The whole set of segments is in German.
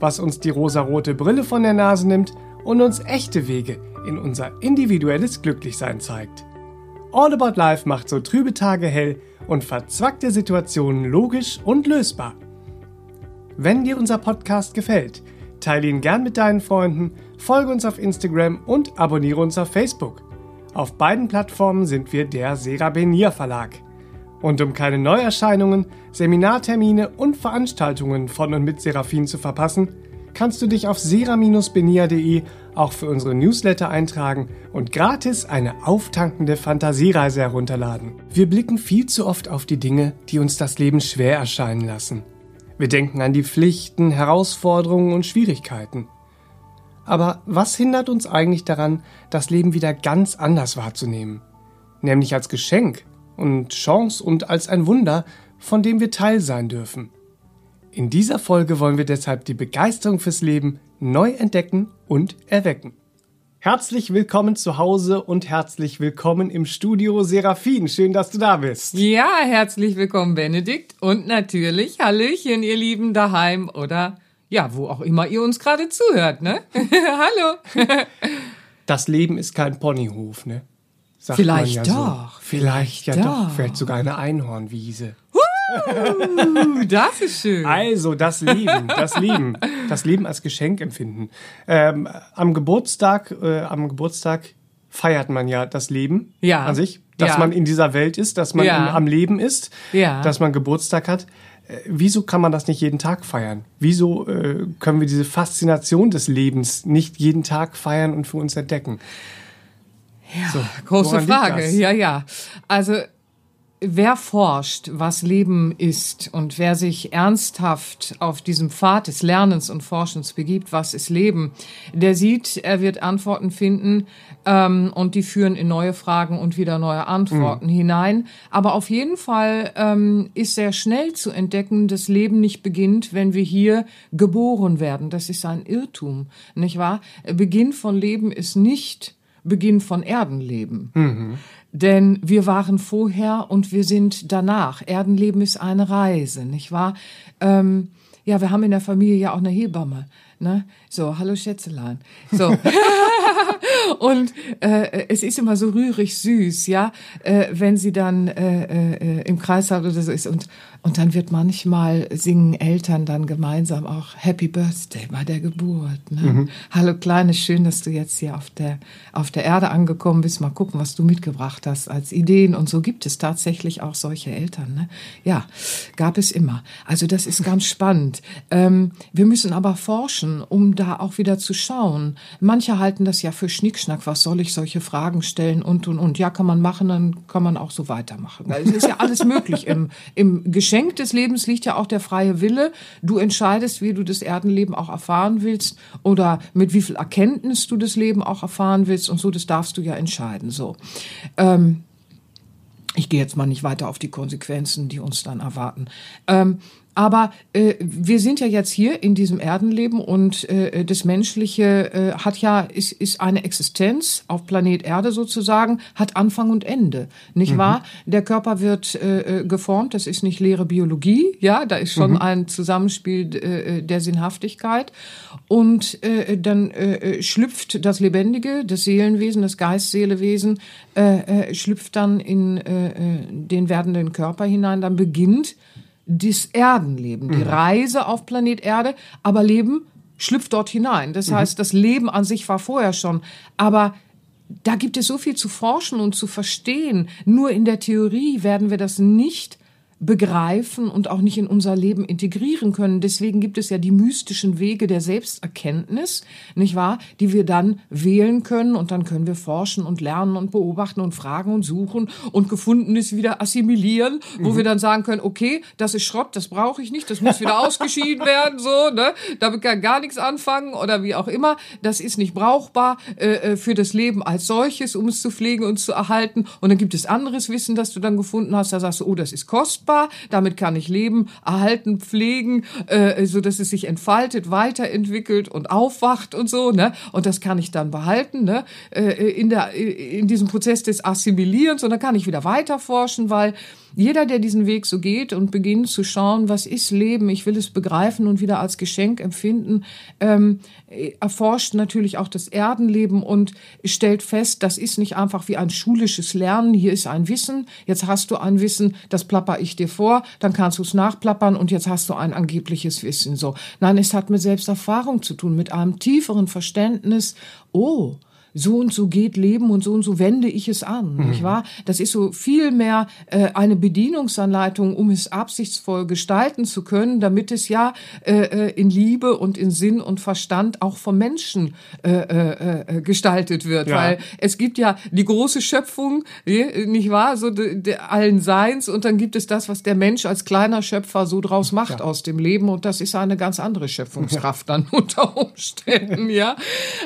was uns die rosarote Brille von der Nase nimmt und uns echte Wege in unser individuelles Glücklichsein zeigt. All About Life macht so trübe Tage hell und verzwackte Situationen logisch und lösbar. Wenn dir unser Podcast gefällt, teile ihn gern mit deinen Freunden, folge uns auf Instagram und abonniere uns auf Facebook. Auf beiden Plattformen sind wir der Serabenier Verlag. Und um keine Neuerscheinungen, Seminartermine und Veranstaltungen von und mit Seraphin zu verpassen, kannst du dich auf sera-benia.de auch für unsere Newsletter eintragen und gratis eine auftankende Fantasiereise herunterladen. Wir blicken viel zu oft auf die Dinge, die uns das Leben schwer erscheinen lassen. Wir denken an die Pflichten, Herausforderungen und Schwierigkeiten. Aber was hindert uns eigentlich daran, das Leben wieder ganz anders wahrzunehmen? Nämlich als Geschenk und Chance und als ein Wunder, von dem wir Teil sein dürfen. In dieser Folge wollen wir deshalb die Begeisterung fürs Leben neu entdecken und erwecken. Herzlich willkommen zu Hause und herzlich willkommen im Studio Seraphin. Schön, dass du da bist. Ja, herzlich willkommen, Benedikt. Und natürlich Hallöchen, ihr Lieben daheim oder ja, wo auch immer ihr uns gerade zuhört, ne? Hallo. das Leben ist kein Ponyhof, ne? Sagt Vielleicht ja doch. So. Vielleicht ja doch. doch. Vielleicht sogar eine Einhornwiese. Uh, das ist schön. Also, das Leben, das Leben, das Leben als Geschenk empfinden. Ähm, am Geburtstag, äh, am Geburtstag feiert man ja das Leben ja. an sich, dass ja. man in dieser Welt ist, dass man ja. am Leben ist, dass man Geburtstag hat. Äh, wieso kann man das nicht jeden Tag feiern? Wieso äh, können wir diese Faszination des Lebens nicht jeden Tag feiern und für uns entdecken? Ja, so, große Frage. Ja, ja. Also wer forscht, was Leben ist und wer sich ernsthaft auf diesem Pfad des Lernens und Forschens begibt, was ist Leben, der sieht, er wird Antworten finden ähm, und die führen in neue Fragen und wieder neue Antworten mhm. hinein. Aber auf jeden Fall ähm, ist sehr schnell zu entdecken, dass Leben nicht beginnt, wenn wir hier geboren werden. Das ist ein Irrtum, nicht wahr? Beginn von Leben ist nicht Beginn von Erdenleben. Mhm. Denn wir waren vorher und wir sind danach. Erdenleben ist eine Reise, nicht wahr? Ähm, ja, wir haben in der Familie ja auch eine Hebamme. Ne? So, hallo Schätzelein. So. und äh, es ist immer so rührig süß, ja, äh, wenn sie dann äh, äh, im Kreis hat oder so ist. Und, und dann wird manchmal singen Eltern dann gemeinsam auch Happy Birthday bei der Geburt. Ne? Mhm. Hallo Kleine, schön, dass du jetzt hier auf der, auf der Erde angekommen bist. Mal gucken, was du mitgebracht hast als Ideen. Und so gibt es tatsächlich auch solche Eltern. Ne? Ja, gab es immer. Also das ist ganz spannend. Ähm, wir müssen aber forschen, um da auch wieder zu schauen. Manche halten das ja für Schnickschnack. Was soll ich solche Fragen stellen und, und, und. Ja, kann man machen, dann kann man auch so weitermachen. Es ist ja alles möglich. Im, Im Geschenk des Lebens liegt ja auch der freie Wille. Du entscheidest, wie du das Erdenleben auch erfahren willst oder mit wie viel Erkenntnis du das Leben auch erfahren willst und so. Das darfst du ja entscheiden. So. Ähm, ich gehe jetzt mal nicht weiter auf die Konsequenzen, die uns dann erwarten. Ähm, aber äh, wir sind ja jetzt hier in diesem Erdenleben und äh, das Menschliche äh, hat ja ist, ist eine Existenz auf Planet Erde sozusagen, hat Anfang und Ende, nicht mhm. wahr? Der Körper wird äh, äh geformt, das ist nicht leere Biologie, ja, da ist schon mhm. ein Zusammenspiel äh, der Sinnhaftigkeit und äh, dann äh, schlüpft das Lebendige, das Seelenwesen, das Geist-Seelewesen äh, äh, schlüpft dann in äh, den werdenden Körper hinein, dann beginnt das Erdenleben, die mhm. Reise auf Planet Erde, aber Leben schlüpft dort hinein. Das mhm. heißt, das Leben an sich war vorher schon, aber da gibt es so viel zu forschen und zu verstehen. Nur in der Theorie werden wir das nicht begreifen und auch nicht in unser Leben integrieren können. Deswegen gibt es ja die mystischen Wege der Selbsterkenntnis, nicht wahr, die wir dann wählen können. Und dann können wir forschen und lernen und beobachten und fragen und suchen und Gefundenes wieder assimilieren, wo mhm. wir dann sagen können, okay, das ist Schrott, das brauche ich nicht, das muss wieder ausgeschieden werden, so, ne, damit kann gar nichts anfangen oder wie auch immer, das ist nicht brauchbar äh, äh, für das Leben als solches, um es zu pflegen und zu erhalten. Und dann gibt es anderes Wissen, das du dann gefunden hast, da sagst du, oh, das ist kostbar, damit kann ich leben, erhalten, pflegen, äh, so dass es sich entfaltet, weiterentwickelt und aufwacht und so, ne? Und das kann ich dann behalten, ne? Äh, in der in diesem Prozess des Assimilierens und dann kann ich wieder weiter forschen, weil jeder, der diesen Weg so geht und beginnt zu schauen, was ist Leben, ich will es begreifen und wieder als Geschenk empfinden, ähm, erforscht natürlich auch das Erdenleben und stellt fest, das ist nicht einfach wie ein schulisches Lernen, hier ist ein Wissen, jetzt hast du ein Wissen, das plapper ich dir vor, dann kannst du es nachplappern und jetzt hast du ein angebliches Wissen. So, nein, es hat mit Selbsterfahrung zu tun, mit einem tieferen Verständnis. Oh, so und so geht Leben und so und so wende ich es an, mhm. nicht wahr? Das ist so viel mehr äh, eine Bedienungsanleitung, um es absichtsvoll gestalten zu können, damit es ja äh, äh in Liebe und in Sinn und Verstand auch vom Menschen äh, äh, äh, gestaltet wird, ja. weil es gibt ja die große Schöpfung, nicht wahr, so de, de allen Seins und dann gibt es das, was der Mensch als kleiner Schöpfer so draus macht ja. aus dem Leben und das ist eine ganz andere Schöpfungskraft ja. dann unter Umständen, ja.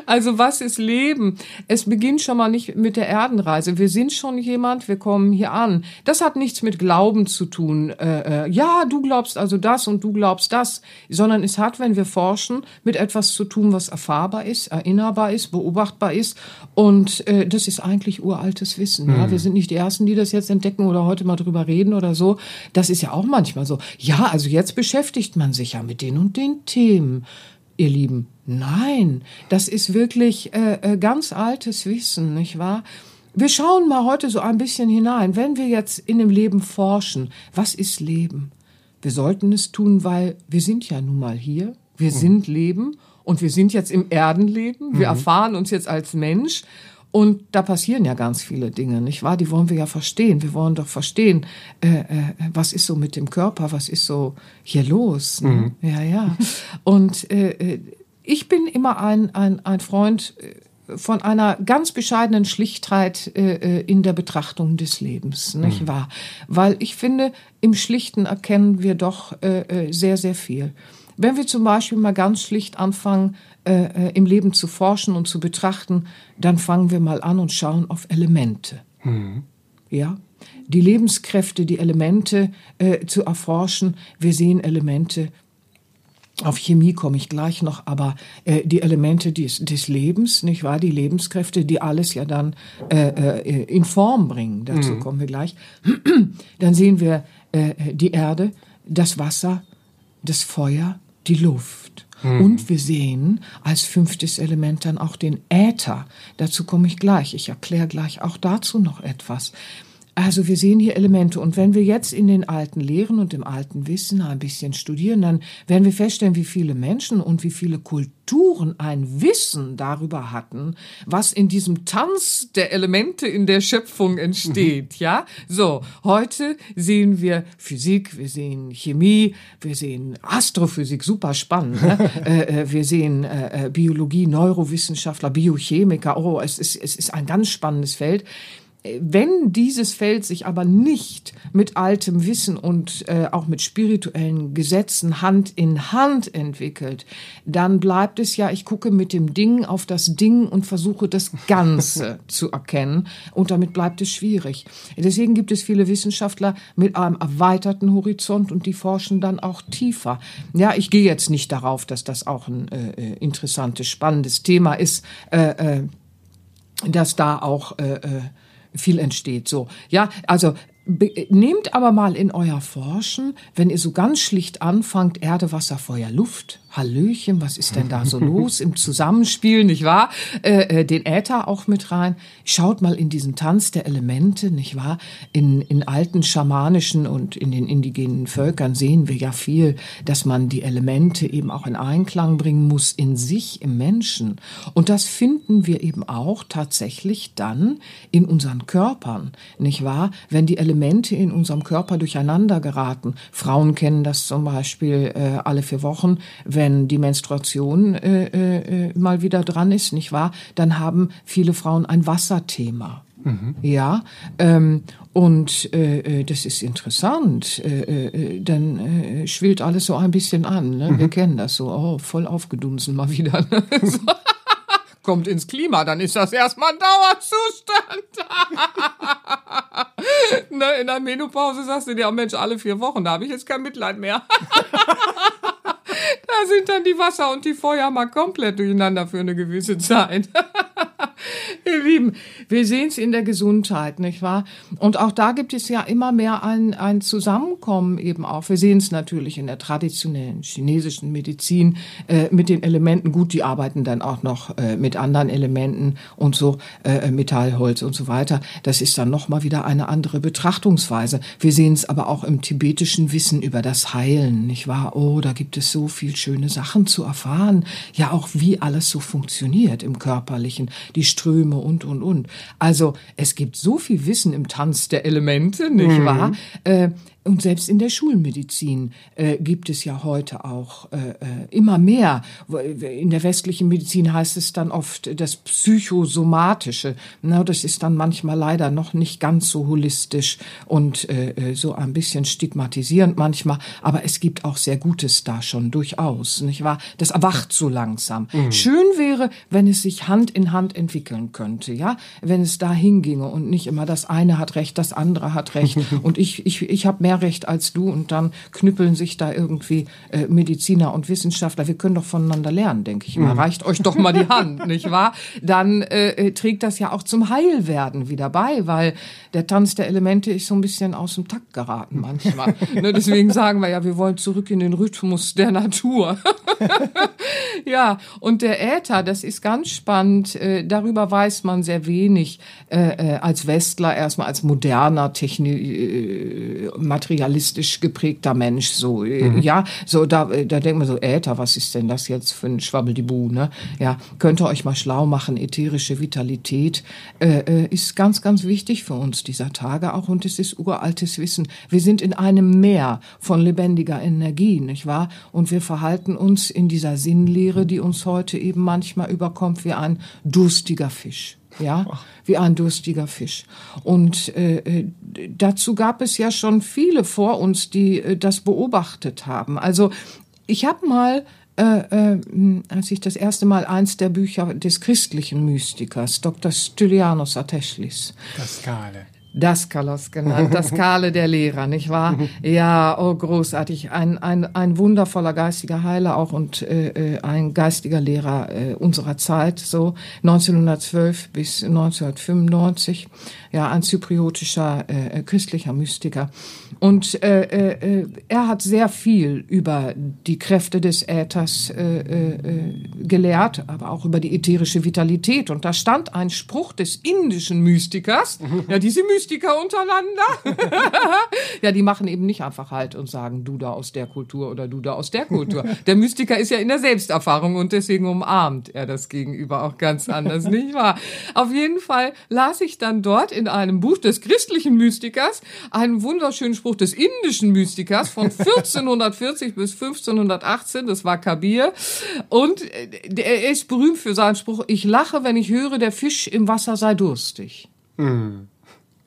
Also was ist Leben? Es beginnt schon mal nicht mit der Erdenreise. Wir sind schon jemand, wir kommen hier an. Das hat nichts mit Glauben zu tun. Äh, äh, ja, du glaubst also das und du glaubst das, sondern es hat, wenn wir forschen, mit etwas zu tun, was erfahrbar ist, erinnerbar ist, beobachtbar ist. Und äh, das ist eigentlich uraltes Wissen. Mhm. Ja? Wir sind nicht die Ersten, die das jetzt entdecken oder heute mal drüber reden oder so. Das ist ja auch manchmal so. Ja, also jetzt beschäftigt man sich ja mit den und den Themen ihr Lieben. Nein, das ist wirklich äh, äh, ganz altes Wissen, nicht wahr? Wir schauen mal heute so ein bisschen hinein. Wenn wir jetzt in dem Leben forschen, was ist Leben? Wir sollten es tun, weil wir sind ja nun mal hier. Wir mhm. sind Leben und wir sind jetzt im Erdenleben. Wir mhm. erfahren uns jetzt als Mensch und da passieren ja ganz viele Dinge, nicht wahr? Die wollen wir ja verstehen. Wir wollen doch verstehen, äh, äh, was ist so mit dem Körper, was ist so hier los. Ne? Mhm. Ja, ja. Und äh, äh ich bin immer ein, ein, ein Freund äh, von einer ganz bescheidenen Schlichtheit äh, in der Betrachtung des Lebens, nicht mhm. wahr? Weil ich finde, im Schlichten erkennen wir doch äh, sehr, sehr viel. Wenn wir zum Beispiel mal ganz schlicht anfangen, äh, äh, im Leben zu forschen und zu betrachten, dann fangen wir mal an und schauen auf Elemente. Mhm. Ja, die Lebenskräfte, die Elemente äh, zu erforschen. Wir sehen Elemente. Auf Chemie komme ich gleich noch, aber äh, die Elemente des, des Lebens, nicht wahr? Die Lebenskräfte, die alles ja dann äh, äh in Form bringen. Dazu mhm. kommen wir gleich. dann sehen wir äh, die Erde, das Wasser, das Feuer, die Luft. Mhm. Und wir sehen als fünftes Element dann auch den Äther. Dazu komme ich gleich. Ich erkläre gleich auch dazu noch etwas. Also wir sehen hier Elemente und wenn wir jetzt in den alten Lehren und im alten Wissen ein bisschen studieren, dann werden wir feststellen, wie viele Menschen und wie viele Kulturen ein Wissen darüber hatten, was in diesem Tanz der Elemente in der Schöpfung entsteht, mhm. ja? So, heute sehen wir Physik, wir sehen Chemie, wir sehen Astrophysik, super spannend, ne? äh, äh, wir sehen äh, äh, Biologie, Neurowissenschaftler, Biochemiker, oh, es ist, es ist ein ganz spannendes Feld. Wenn dieses Feld sich aber nicht mit altem Wissen und äh, auch mit spirituellen Gesetzen Hand in Hand entwickelt, dann bleibt es ja, ich gucke mit dem Ding auf das Ding und versuche das Ganze zu erkennen und damit bleibt es schwierig. Deswegen gibt es viele Wissenschaftler mit einem erweiterten Horizont und die forschen dann auch tiefer. Ja, ich gehe jetzt nicht darauf, dass das auch ein äh, äh interessantes, spannendes Thema ist, äh, äh, dass da auch äh, viel entsteht. So, ja, also nehmt aber mal in euer Forschen, wenn ihr so ganz schlicht anfangt, Erde, Wasser, Feuer, Luft, Hallöchen, was ist denn da so los im Zusammenspiel, nicht wahr? Äh, äh, den Äther auch mit rein. Schaut mal in diesen Tanz der Elemente, nicht wahr? In, in alten schamanischen und in den indigenen Völkern sehen wir ja viel, dass man die Elemente eben auch in Einklang bringen muss in sich, im Menschen. Und das finden wir eben auch tatsächlich dann in unseren Körpern, nicht wahr? Wenn die Elemente in unserem Körper durcheinander geraten. Frauen kennen das zum Beispiel äh, alle vier Wochen, wenn die Menstruation äh, äh, mal wieder dran ist, nicht wahr? Dann haben viele Frauen ein Wasserthema. Mhm. Ja, ähm, und äh, äh, das ist interessant. Äh, äh, dann äh, schwillt alles so ein bisschen an. Ne? Mhm. Wir kennen das so. Oh, voll aufgedunsen mal wieder. Ne? so. Kommt ins Klima, dann ist das erstmal ein Dauerzustand. ne, in der Menopause sagst du dir, oh Mensch, alle vier Wochen, da habe ich jetzt kein Mitleid mehr. da sind dann die Wasser und die Feuer mal komplett durcheinander für eine gewisse Zeit. Ihr Lieben, wir sehen es in der Gesundheit, nicht wahr? Und auch da gibt es ja immer mehr ein, ein Zusammenkommen eben auch. Wir sehen es natürlich in der traditionellen chinesischen Medizin äh, mit den Elementen. Gut, die arbeiten dann auch noch äh, mit anderen Elementen und so, äh, Metall, Holz und so weiter. Das ist dann nochmal wieder eine andere Betrachtungsweise. Wir sehen es aber auch im tibetischen Wissen über das Heilen, nicht wahr? Oh, da gibt es so viel schöne Sachen zu erfahren. Ja, auch wie alles so funktioniert im Körperlichen, die Ströme und, und, und. Also es gibt so viel Wissen im Tanz der Elemente, nicht mhm. wahr? Äh, und selbst in der Schulmedizin äh, gibt es ja heute auch äh, äh, immer mehr. In der westlichen Medizin heißt es dann oft das Psychosomatische. Na, das ist dann manchmal leider noch nicht ganz so holistisch und äh, äh, so ein bisschen stigmatisierend manchmal. Aber es gibt auch sehr Gutes da schon durchaus, nicht wahr? Das erwacht so langsam. Mhm. Schön wäre, wenn es sich Hand in Hand entwickeln könnte, ja, wenn es da hinginge und nicht immer das eine hat recht, das andere hat recht und ich ich ich habe mehr Recht als du und dann knüppeln sich da irgendwie äh, Mediziner und Wissenschaftler. Wir können doch voneinander lernen, denke ich mal. Mhm. Reicht euch doch mal die Hand, nicht wahr? Dann äh, äh, trägt das ja auch zum Heilwerden wieder bei, weil der Tanz der Elemente ist so ein bisschen aus dem Takt geraten manchmal. ne, deswegen sagen wir ja, wir wollen zurück in den Rhythmus der Natur. ja, und der Äther, das ist ganz spannend. Äh, darüber weiß man sehr wenig äh, äh als Westler, erstmal als moderner Technik, äh, materialistisch geprägter Mensch. So, äh, mhm. ja, so da, da denkt man so, Äther, was ist denn das jetzt für ein Schwabbeldibu, ne? Ja, könnt ihr euch mal schlau machen. Ätherische Vitalität äh, äh, ist ganz, ganz wichtig für uns dieser Tage auch und es ist uraltes Wissen. Wir sind in einem Meer von lebendiger Energie, nicht wahr? Und wir verhalten uns in dieser Sinnlehre, die uns heute eben manchmal überkommt, wie ein durstiger Fisch ja, wie ein durstiger Fisch. Und äh, äh, dazu gab es ja schon viele vor uns, die äh, das beobachtet haben. Also ich habe mal äh, äh, als ich das erste Mal eins der Bücher des christlichen Mystikers, Dr. Stylianos Ateschlis. Das Skale. Daskalos genannt, Daskale der Lehrer, nicht wahr? Ja, oh großartig, ein, ein, ein wundervoller geistiger Heiler auch und äh, äh ein geistiger Lehrer äh, unserer Zeit, so 1912 bis 1995, ja, ein zypriotischer äh, christlicher Mystiker. Und äh, äh, er hat sehr viel über die Kräfte des Äthers äh, äh, gelehrt, aber auch über die ätherische Vitalität. Und da stand ein Spruch des indischen Mystikers, ja, diese Mystiker Mystiker untereinander. ja, die machen eben nicht einfach halt und sagen, du da aus der Kultur oder du da aus der Kultur. Der Mystiker ist ja in der Selbsterfahrung und deswegen umarmt er das Gegenüber auch ganz anders, nicht wahr? Auf jeden Fall las ich dann dort in einem Buch des christlichen Mystikers einen wunderschönen Spruch des indischen Mystikers von 1440 bis 1518, das war Kabir. Und äh, er ist berühmt für seinen Spruch, ich lache, wenn ich höre, der Fisch im Wasser sei durstig. Mhm.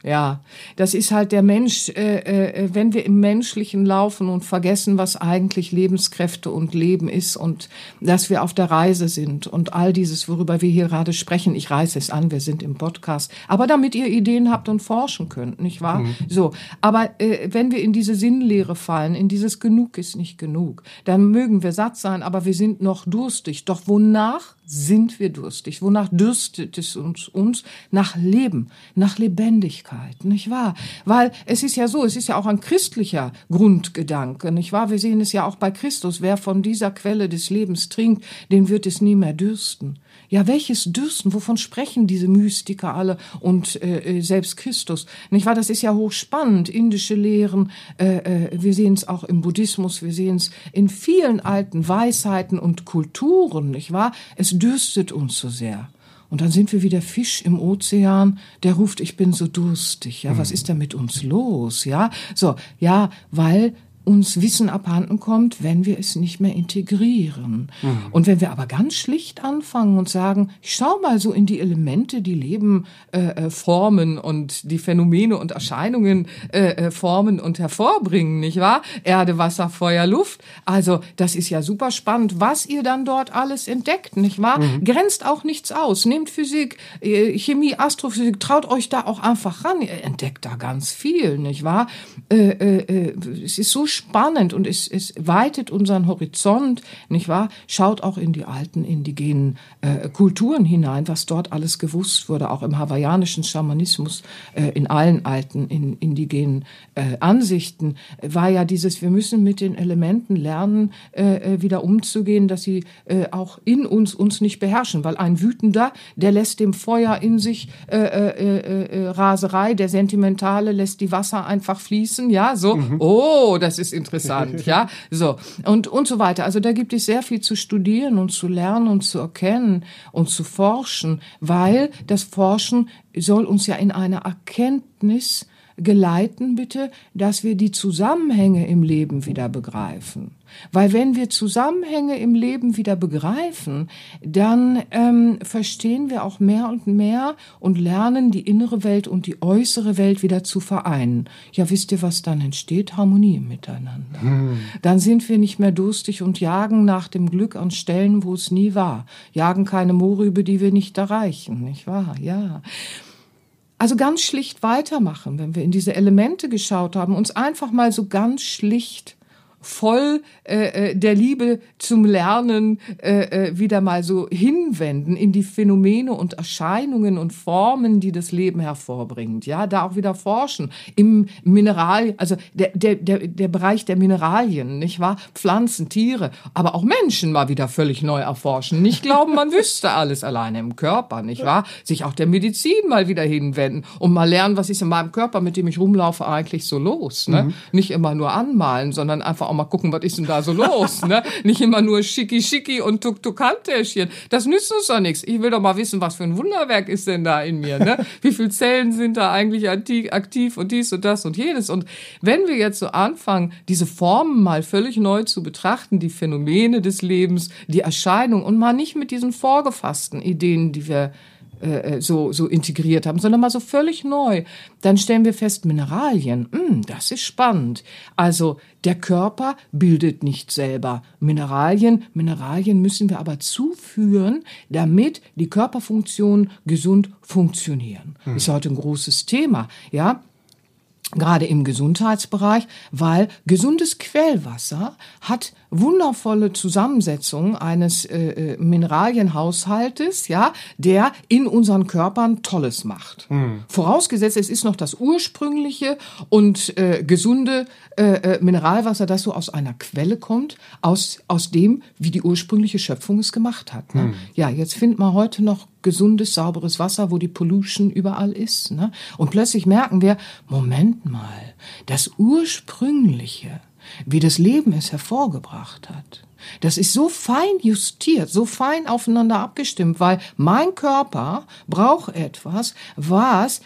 Ja, das ist halt der Mensch, äh, äh, wenn wir im Menschlichen laufen und vergessen, was eigentlich Lebenskräfte und Leben ist und dass wir auf der Reise sind und all dieses, worüber wir hier gerade sprechen, ich reiße es an, wir sind im Podcast, aber damit ihr Ideen habt und forschen könnt, nicht wahr? Mhm. So, aber äh, wenn wir in diese Sinnlehre fallen, in dieses Genug ist nicht genug, dann mögen wir satt sein, aber wir sind noch durstig. Doch wonach sind wir durstig? Wonach dürstet es uns, uns? Nach Leben, nach Lebendigkeit, nicht wahr? Weil es ist ja so, es ist ja auch ein christlicher Grundgedanke, nicht wahr? Wir sehen es ja auch bei Christus. Wer von dieser Quelle des Lebens trinkt, den wird es nie mehr dürsten. Ja, welches Dürsten? Wovon sprechen diese Mystiker alle und äh, äh, selbst Christus? Nicht wahr? Das ist ja hochspannend. Indische Lehren, äh, äh, wir sehen es auch im Buddhismus, wir sehen es in vielen alten Weisheiten und Kulturen, nicht wahr? Es dürstet uns so sehr. Und dann sind wir wie der Fisch im Ozean, der ruft, ich bin so durstig. Ja, was hm. ist denn mit uns los? Ja, so, ja, weil uns Wissen abhanden kommt, wenn wir es nicht mehr integrieren. Mhm. Und wenn wir aber ganz schlicht anfangen und sagen, ich schau mal so in die Elemente, die Leben äh, äh, formen und die Phänomene und Erscheinungen äh, äh, formen und hervorbringen, nicht wahr? Erde, Wasser, Feuer, Luft. Also das ist ja super spannend, was ihr dann dort alles entdeckt, nicht wahr? Mhm. Grenzt auch nichts aus. Nehmt Physik, äh, Chemie, Astrophysik, traut euch da auch einfach ran. Ihr entdeckt da ganz viel, nicht wahr? Äh, äh, es ist so spannend und es, es weitet unseren Horizont, nicht wahr? Schaut auch in die alten indigenen äh, Kulturen hinein, was dort alles gewusst wurde, auch im hawaiianischen Schamanismus, äh, in allen alten in, indigenen äh, Ansichten, war ja dieses, wir müssen mit den Elementen lernen, äh, äh wieder umzugehen, dass sie äh, auch in uns uns nicht beherrschen, weil ein Wütender, der lässt dem Feuer in sich Raserei, der Sentimentale lässt die Wasser einfach fließen, ja, so, mhm. oh, das ist interessant, ja, so und und so weiter. Also da gibt es sehr viel zu studieren und zu lernen und zu erkennen und zu forschen, weil das Forschen soll uns ja in eine Erkenntnis geleiten, bitte, dass wir die Zusammenhänge im Leben wieder begreifen. Weil wenn wir Zusammenhänge im Leben wieder begreifen, dann ähm, verstehen wir auch mehr und mehr und lernen die innere Welt und die äußere Welt wieder zu vereinen. Ja, wisst ihr, was dann entsteht? Harmonie Miteinander. Hm. Dann sind wir nicht mehr durstig und jagen nach dem Glück an Stellen, wo es nie war. Jagen keine Mohrrübe, die wir nicht erreichen, nicht wahr? Ja. Also ganz schlicht weitermachen, wenn wir in diese Elemente geschaut haben, uns einfach mal so ganz schlicht voll äh, äh, der Liebe zum Lernen äh, äh, wieder mal so hinwenden in die Phänomene und Erscheinungen und Formen, die das Leben hervorbringt. Ja, da auch wieder forschen im Mineral, also der, der, der, der Bereich der Mineralien, nicht wahr? Pflanzen, Tiere, aber auch Menschen mal wieder völlig neu erforschen. Nicht glauben, man wüsste alles alleine im Körper, nicht wahr? Sich auch der Medizin mal wieder hinwenden und mal lernen, was ist in meinem Körper, mit dem ich rumlaufe, eigentlich so los. Ne? Mhm. Nicht immer nur anmalen, sondern einfach auch mal gucken, was ist denn da so los, ne? Nicht immer nur schicki schicki und tuk tuk Handtäschchen. Das nützt uns doch nichts. Ich will doch mal wissen, was für ein Wunderwerk ist denn da in mir, ne? Wie viele Zellen sind da eigentlich aktiv und dies und das und jenes. Und wenn wir jetzt so anfangen, diese Formen mal völlig neu zu betrachten, die Phänomene des Lebens, die Erscheinung und mal nicht mit diesen vorgefassten Ideen, die wir äh, äh, so, so integriert haben, sondern mal so völlig neu. Dann stellen wir fest, Mineralien, mh, hm, das ist spannend. Also der Körper bildet nicht selber Mineralien. Mineralien müssen wir aber zuführen, damit die Körperfunktionen gesund funktionieren. Hm. Ist heute ein großes Thema, ja gerade im Gesundheitsbereich, weil gesundes Quellwasser hat wundervolle Zusammensetzung eines äh, äh, Mineralienhaushaltes, ja, der in unseren Körpern Tolles macht. Hm. Vorausgesetzt, es ist noch das ursprüngliche und äh, gesunde äh, äh, Mineralwasser, das so aus einer Quelle kommt, aus aus dem, wie die ursprüngliche Schöpfung es gemacht hat. Ne? Hm. Ja, jetzt findet man heute noch gesundes, sauberes Wasser, wo die Pollution überall ist. Ne? Und plötzlich merken wir, Moment mal, das ursprüngliche wie das Leben es hervorgebracht hat. Das ist so fein justiert, so fein aufeinander abgestimmt, weil mein Körper braucht etwas, was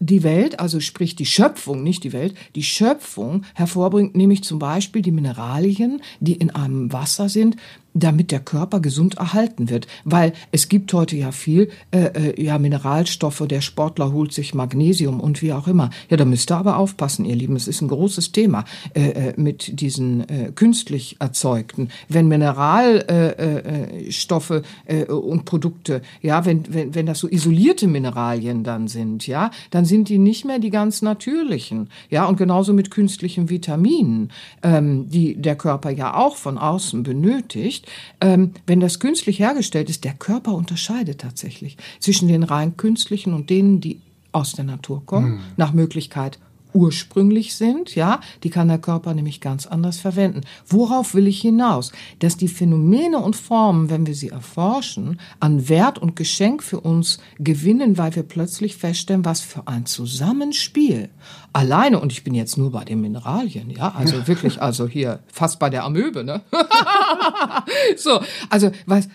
die Welt, also sprich die Schöpfung, nicht die Welt, die Schöpfung hervorbringt, nämlich zum Beispiel die Mineralien, die in einem Wasser sind, damit der Körper gesund erhalten wird. Weil es gibt heute ja viel, äh, äh, ja, Mineralstoffe, der Sportler holt sich Magnesium und wie auch immer. Ja, da müsst ihr aber aufpassen, ihr Lieben. Es ist ein großes Thema äh, äh mit diesen äh, künstlich erzeugten. Wenn Mineralstoffe äh, äh, und Produkte, ja, wenn, wenn, wenn das so isolierte Mineralien dann sind, ja, dann sind die nicht mehr die ganz natürlichen. Ja, und genauso mit künstlichen Vitaminen, ähm, die der Körper ja auch von außen benötigt ähm, wenn das künstlich hergestellt ist, der Körper unterscheidet tatsächlich zwischen den rein künstlichen und denen, die aus der Natur kommen, hm. nach Möglichkeit ursprünglich sind, ja, die kann der Körper nämlich ganz anders verwenden. Worauf will ich hinaus? Dass die Phänomene und Formen, wenn wir sie erforschen, an Wert und Geschenk für uns gewinnen, weil wir plötzlich feststellen, was für ein Zusammenspiel alleine, und ich bin jetzt nur bei den Mineralien, ja, also wirklich, also hier fast bei der Amöbe, ne? so, also was,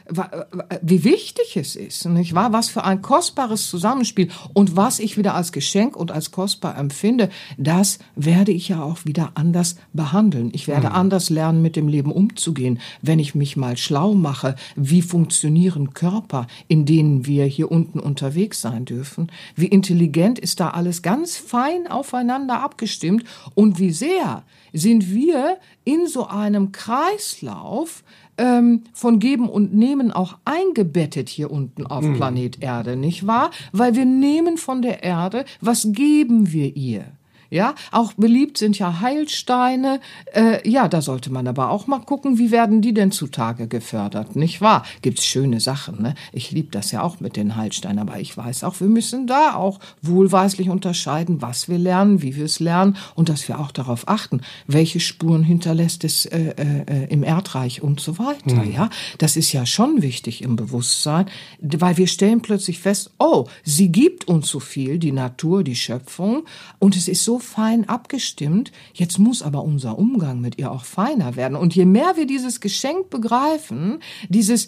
wie wichtig es ist, nicht wahr? Was für ein kostbares Zusammenspiel und was ich wieder als Geschenk und als kostbar empfinde, das werde ich ja auch wieder anders behandeln. Ich werde mhm. anders lernen, mit dem Leben umzugehen, wenn ich mich mal schlau mache, wie funktionieren Körper, in denen wir hier unten unterwegs sein dürfen. Wie intelligent ist da alles ganz fein aufeinander abgestimmt und wie sehr sind wir in so einem Kreislauf ähm, von Geben und Nehmen auch eingebettet hier unten auf mhm. Planet Erde, nicht wahr? Weil wir nehmen von der Erde, was geben wir ihr? Ja, auch beliebt sind ja Heilsteine. Äh, ja, da sollte man aber auch mal gucken, wie werden die denn zutage gefördert, nicht wahr? Gibt's schöne Sachen, ne? Ich lieb das ja auch mit den Heilsteinen, aber ich weiß auch, wir müssen da auch wohlweislich unterscheiden, was wir lernen, wie wir es lernen und dass wir auch darauf achten, welche Spuren hinterlässt es äh, äh, im Erdreich und so weiter. Mhm. Ja, das ist ja schon wichtig im Bewusstsein, weil wir stellen plötzlich fest, oh, sie gibt uns so viel, die Natur, die Schöpfung, und es ist so fein abgestimmt. Jetzt muss aber unser Umgang mit ihr auch feiner werden. Und je mehr wir dieses Geschenk begreifen, dieses,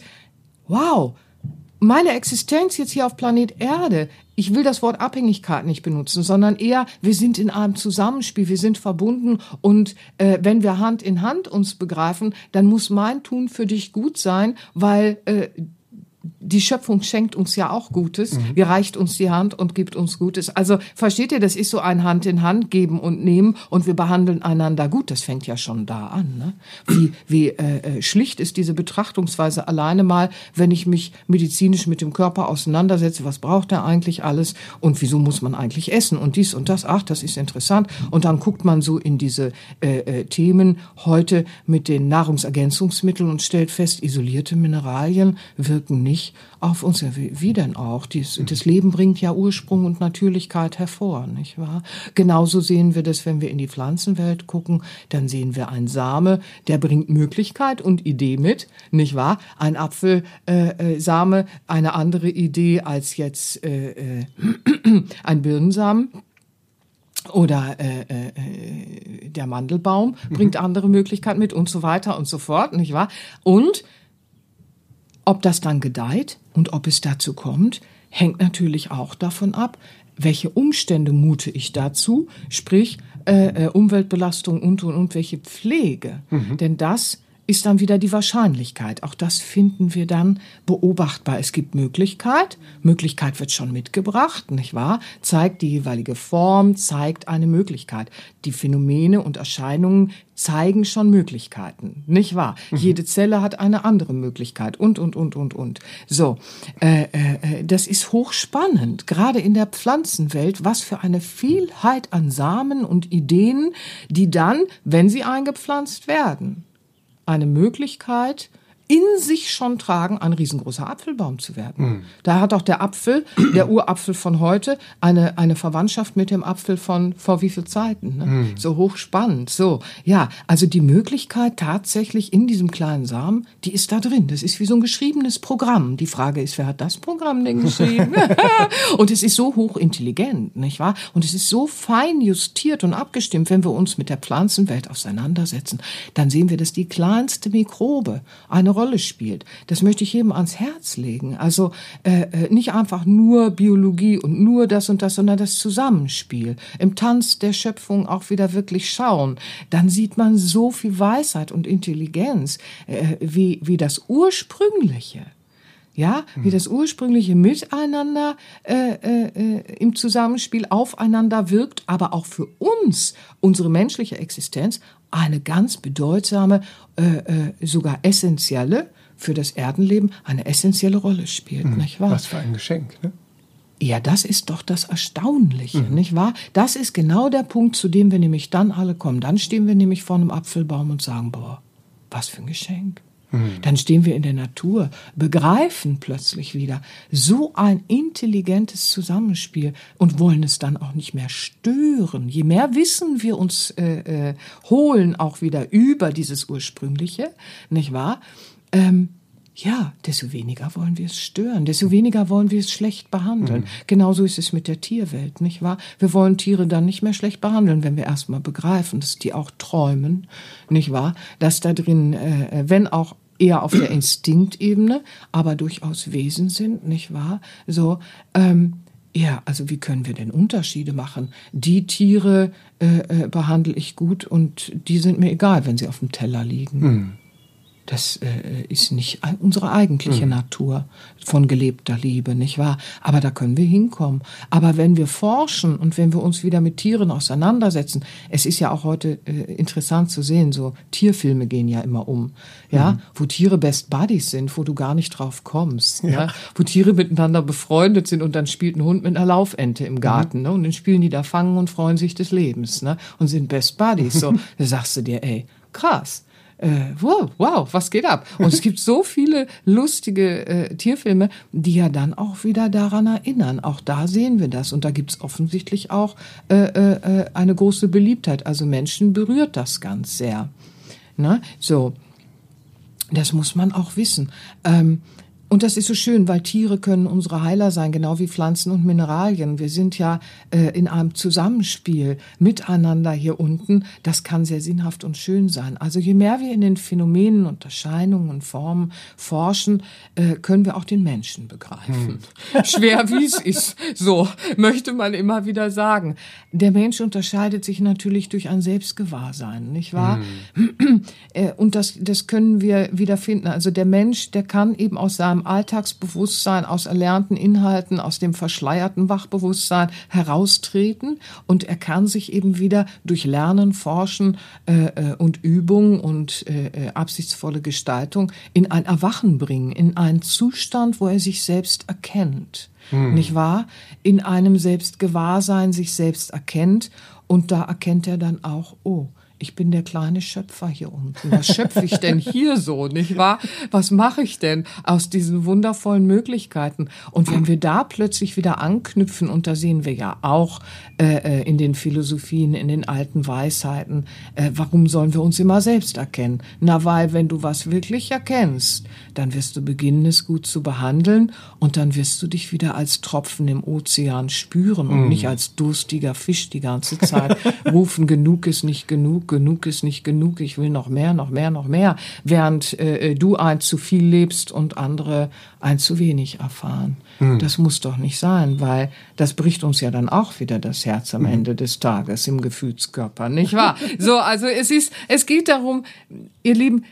wow, meine Existenz jetzt hier auf Planet Erde, ich will das Wort Abhängigkeit nicht benutzen, sondern eher, wir sind in einem Zusammenspiel, wir sind verbunden und äh, wenn wir Hand in Hand uns begreifen, dann muss mein Tun für dich gut sein, weil äh, die Schöpfung schenkt uns ja auch Gutes, mhm. reicht uns die Hand und gibt uns Gutes. Also versteht ihr, das ist so ein Hand in Hand geben und nehmen und wir behandeln einander gut. Das fängt ja schon da an. Ne? Wie, wie äh, äh, schlicht ist diese Betrachtungsweise alleine mal, wenn ich mich medizinisch mit dem Körper auseinandersetze, was braucht er eigentlich alles und wieso muss man eigentlich essen und dies und das. Ach, das ist interessant. Und dann guckt man so in diese äh, äh, Themen heute mit den Nahrungsergänzungsmitteln und stellt fest, isolierte Mineralien wirken nicht auf uns. Wie, wie denn auch? Dies, das Leben bringt ja Ursprung und Natürlichkeit hervor, nicht wahr? Genauso sehen wir das, wenn wir in die Pflanzenwelt gucken, dann sehen wir ein Same, der bringt Möglichkeit und Idee mit, nicht wahr? Ein Apfelsame, äh, äh, eine andere Idee als jetzt äh, äh, ein Birnensamen oder äh, äh, der Mandelbaum bringt andere Möglichkeiten mit und so weiter und so fort, nicht wahr? Und ob das dann gedeiht und ob es dazu kommt, hängt natürlich auch davon ab, welche Umstände mute ich dazu, sprich äh, äh, Umweltbelastung und und und welche Pflege. Mhm. Denn das ist dann wieder die Wahrscheinlichkeit. Auch das finden wir dann beobachtbar. Es gibt Möglichkeit. Möglichkeit wird schon mitgebracht, nicht wahr? Zeigt die jeweilige Form, zeigt eine Möglichkeit. Die Phänomene und Erscheinungen zeigen schon Möglichkeiten, nicht wahr? Mhm. Jede Zelle hat eine andere Möglichkeit und, und, und, und, und. So, äh, äh, das ist hochspannend, gerade in der Pflanzenwelt, was für eine Vielheit an Samen und Ideen, die dann, wenn sie eingepflanzt werden, eine Möglichkeit, in sich schon tragen, ein riesengroßer Apfelbaum zu werden. Mhm. Da hat auch der Apfel, der Urapfel von heute, eine, eine Verwandtschaft mit dem Apfel von vor wie viel Zeiten. Ne? Mhm. So hochspannend. So, ja, also die Möglichkeit tatsächlich in diesem kleinen Samen, die ist da drin. Das ist wie so ein geschriebenes Programm. Die Frage ist, wer hat das Programm denn geschrieben? und es ist so hochintelligent, nicht wahr? Und es ist so fein justiert und abgestimmt, wenn wir uns mit der Pflanzenwelt auseinandersetzen. Dann sehen wir, dass die kleinste Mikrobe eine Rolle spielt. Das möchte ich jedem ans Herz legen. Also äh, äh, nicht einfach nur Biologie und nur das und das, sondern das Zusammenspiel. Im Tanz der Schöpfung auch wieder wirklich schauen. Dann sieht man so viel Weisheit und Intelligenz, äh, wie, wie das Ursprüngliche ja, wie das ursprüngliche Miteinander äh, äh, im Zusammenspiel aufeinander wirkt, aber auch für uns, unsere menschliche Existenz, eine ganz bedeutsame, äh, äh, sogar essentielle, für das Erdenleben eine essentielle Rolle spielt, mhm. nicht wahr? Was für ein Geschenk, ne? Ja, das ist doch das Erstaunliche, mhm. nicht wahr? Das ist genau der Punkt, zu dem wir nämlich dann alle kommen. Dann stehen wir nämlich vor einem Apfelbaum und sagen, boah, was für ein Geschenk. Mhm. Dann stehen wir in der Natur, begreifen plötzlich wieder so ein intelligentes Zusammenspiel und wollen es dann auch nicht mehr stören. Je mehr Wissen wir uns äh, äh, holen, auch wieder über dieses Ursprüngliche, nicht wahr? Ähm, ja, desto weniger wollen wir es stören, desto weniger wollen wir es schlecht behandeln. Mhm. Genauso ist es mit der Tierwelt, nicht wahr? Wir wollen Tiere dann nicht mehr schlecht behandeln, wenn wir erstmal begreifen, dass die auch träumen, nicht wahr? Dass da drin, äh, wenn auch eher auf der Instinktebene, aber durchaus Wesen sind, nicht wahr? So, ähm, ja, also wie können wir denn Unterschiede machen? Die Tiere äh, äh, behandle ich gut und die sind mir egal, wenn sie auf dem Teller liegen. Mhm. Das äh, ist nicht unsere eigentliche mhm. Natur von gelebter Liebe, nicht wahr? Aber da können wir hinkommen. Aber wenn wir forschen und wenn wir uns wieder mit Tieren auseinandersetzen, es ist ja auch heute äh, interessant zu sehen, so Tierfilme gehen ja immer um, ja, mhm. wo Tiere Best Buddies sind, wo du gar nicht drauf kommst, ja. ja. wo Tiere miteinander befreundet sind und dann spielt ein Hund mit einer Laufente im Garten, mhm. ne? Und dann spielen die da fangen und freuen sich des Lebens, ne? Und sind Best Buddies. So, da sagst du dir, ey, krass äh, wow, wow, was geht ab? Und es gibt so viele lustige äh, Tierfilme, die ja dann auch wieder daran erinnern. Auch da sehen wir das. Und da gibt es offensichtlich auch äh, äh, eine große Beliebtheit. Also Menschen berührt das ganz sehr. Ne? So, das muss man auch wissen. Ähm, und das ist so schön, weil Tiere können unsere Heiler sein, genau wie Pflanzen und Mineralien. Wir sind ja äh, in einem Zusammenspiel miteinander hier unten. Das kann sehr sinnhaft und schön sein. Also je mehr wir in den Phänomenen und Erscheinungen und Formen forschen, äh, können wir auch den Menschen begreifen. Hm. Schwer wie es ist, so möchte man immer wieder sagen. Der Mensch unterscheidet sich natürlich durch ein Selbstgewahrsein, nicht wahr? Hm. Und das, das können wir wieder finden. Also der Mensch, der kann eben aus seinem Alltagsbewusstsein, aus erlernten Inhalten, aus dem verschleierten Wachbewusstsein heraustreten und er kann sich eben wieder durch Lernen, Forschen äh, äh und Übung und äh, äh, absichtsvolle Gestaltung in ein Erwachen bringen, in einen Zustand, wo er sich selbst erkennt. Hm. Nicht wahr? In einem Selbstgewahrsein sich selbst erkennt und da erkennt er dann auch, oh, ich bin der kleine Schöpfer hier unten. Was schöpfe ich denn hier so, nicht wahr? Was mache ich denn aus diesen wundervollen Möglichkeiten? Und wenn wir da plötzlich wieder anknüpfen, und da sehen wir ja auch äh, äh, in den Philosophien, in den alten Weisheiten, äh, warum sollen wir uns immer selbst erkennen? Na, weil wenn du was wirklich erkennst, dann wirst du beginnen, es gut zu behandeln und dann wirst du dich wieder als Tropfen im Ozean spüren und mm. nicht als durstiger Fisch die ganze Zeit rufen, genug ist nicht genug, genug ist nicht genug, ich will noch mehr, noch mehr, noch mehr, während äh, du ein zu viel lebst und andere ein zu wenig erfahren. Mm. Das muss doch nicht sein, weil das bricht uns ja dann auch wieder das Herz am mm. Ende des Tages im Gefühlskörper, nicht wahr? so, also es ist, es geht darum, ihr Lieben,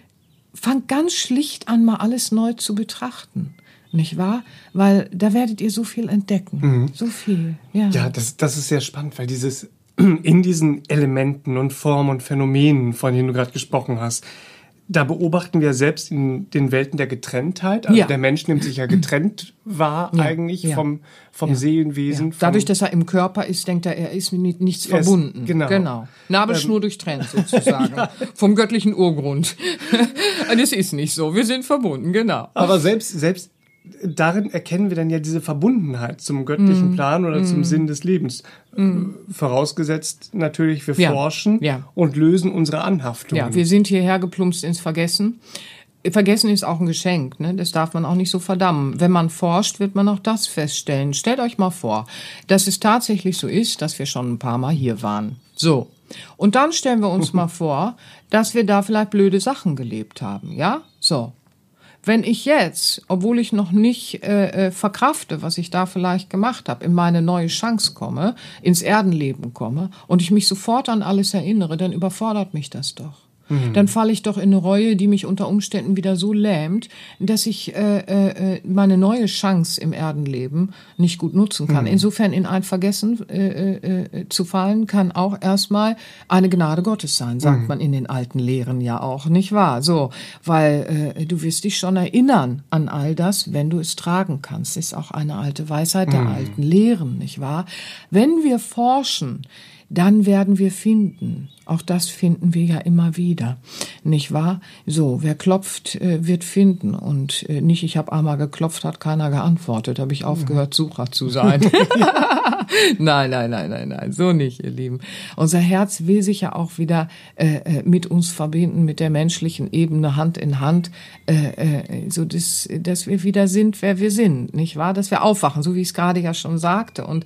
fangt ganz schlicht an, mal alles neu zu betrachten. Nicht wahr? Weil da werdet ihr so viel entdecken. Mhm. So viel. Ja, ja das, das ist sehr spannend, weil dieses in diesen Elementen und Formen und Phänomenen, von denen du gerade gesprochen hast, da beobachten wir selbst in den Welten der Getrenntheit. Also ja. der Mensch nimmt sich ja getrennt wahr ja. eigentlich ja. vom, vom Seelenwesen. Dadurch, dass er im Körper ist, denkt er, er ist mit nichts er verbunden. Ist, genau. genau. Nabelschnur ähm, durchtrennt sozusagen. Vom göttlichen Urgrund. das ist nicht so. Wir sind verbunden, genau. Aber selbst, selbst darin erkennen wir dann ja diese Verbundenheit zum göttlichen mm. Plan oder mm. zum Sinn des Lebens. Mm. Vorausgesetzt natürlich, wir ja. forschen ja. und lösen unsere Anhaftung. Ja, wir sind hierher geplumpst ins Vergessen. Vergessen ist auch ein Geschenk, ne? das darf man auch nicht so verdammen. Wenn man forscht, wird man auch das feststellen. Stellt euch mal vor, dass es tatsächlich so ist, dass wir schon ein paar Mal hier waren. So. Und dann stellen wir uns mal vor, dass wir da vielleicht blöde Sachen gelebt haben, ja? So. Wenn ich jetzt, obwohl ich noch nicht äh, äh, verkrafte, was ich da vielleicht gemacht habe, in meine neue Chance komme, ins Erdenleben komme und ich mich sofort an alles erinnere, dann überfordert mich das doch. Mhm. Dann falle ich doch in eine Reue, die mich unter Umständen wieder so lähmt, dass ich äh, äh, meine neue Chance im Erdenleben nicht gut nutzen kann. Mhm. Insofern in ein Vergessen äh, äh, äh, zu fallen, kann auch erstmal eine Gnade Gottes sein, sagt mhm. man in den alten Lehren ja auch, nicht wahr? So, weil äh, du wirst dich schon erinnern an all das, wenn du es tragen kannst. Das ist auch eine alte Weisheit der mhm. alten Lehren, nicht wahr? Wenn wir forschen, dann werden wir finden. Auch das finden wir ja immer wieder, nicht wahr? So, wer klopft, äh, wird finden und äh, nicht, ich habe einmal geklopft, hat keiner geantwortet, habe ich aufgehört, Sucher zu sein. nein, nein, nein, nein, nein, so nicht, ihr Lieben. Unser Herz will sich ja auch wieder äh, äh mit uns verbinden, mit der menschlichen Ebene, Hand in Hand, äh, äh, so dass, dass wir wieder sind, wer wir sind, nicht wahr? Dass wir aufwachen, so wie ich es gerade ja schon sagte. Und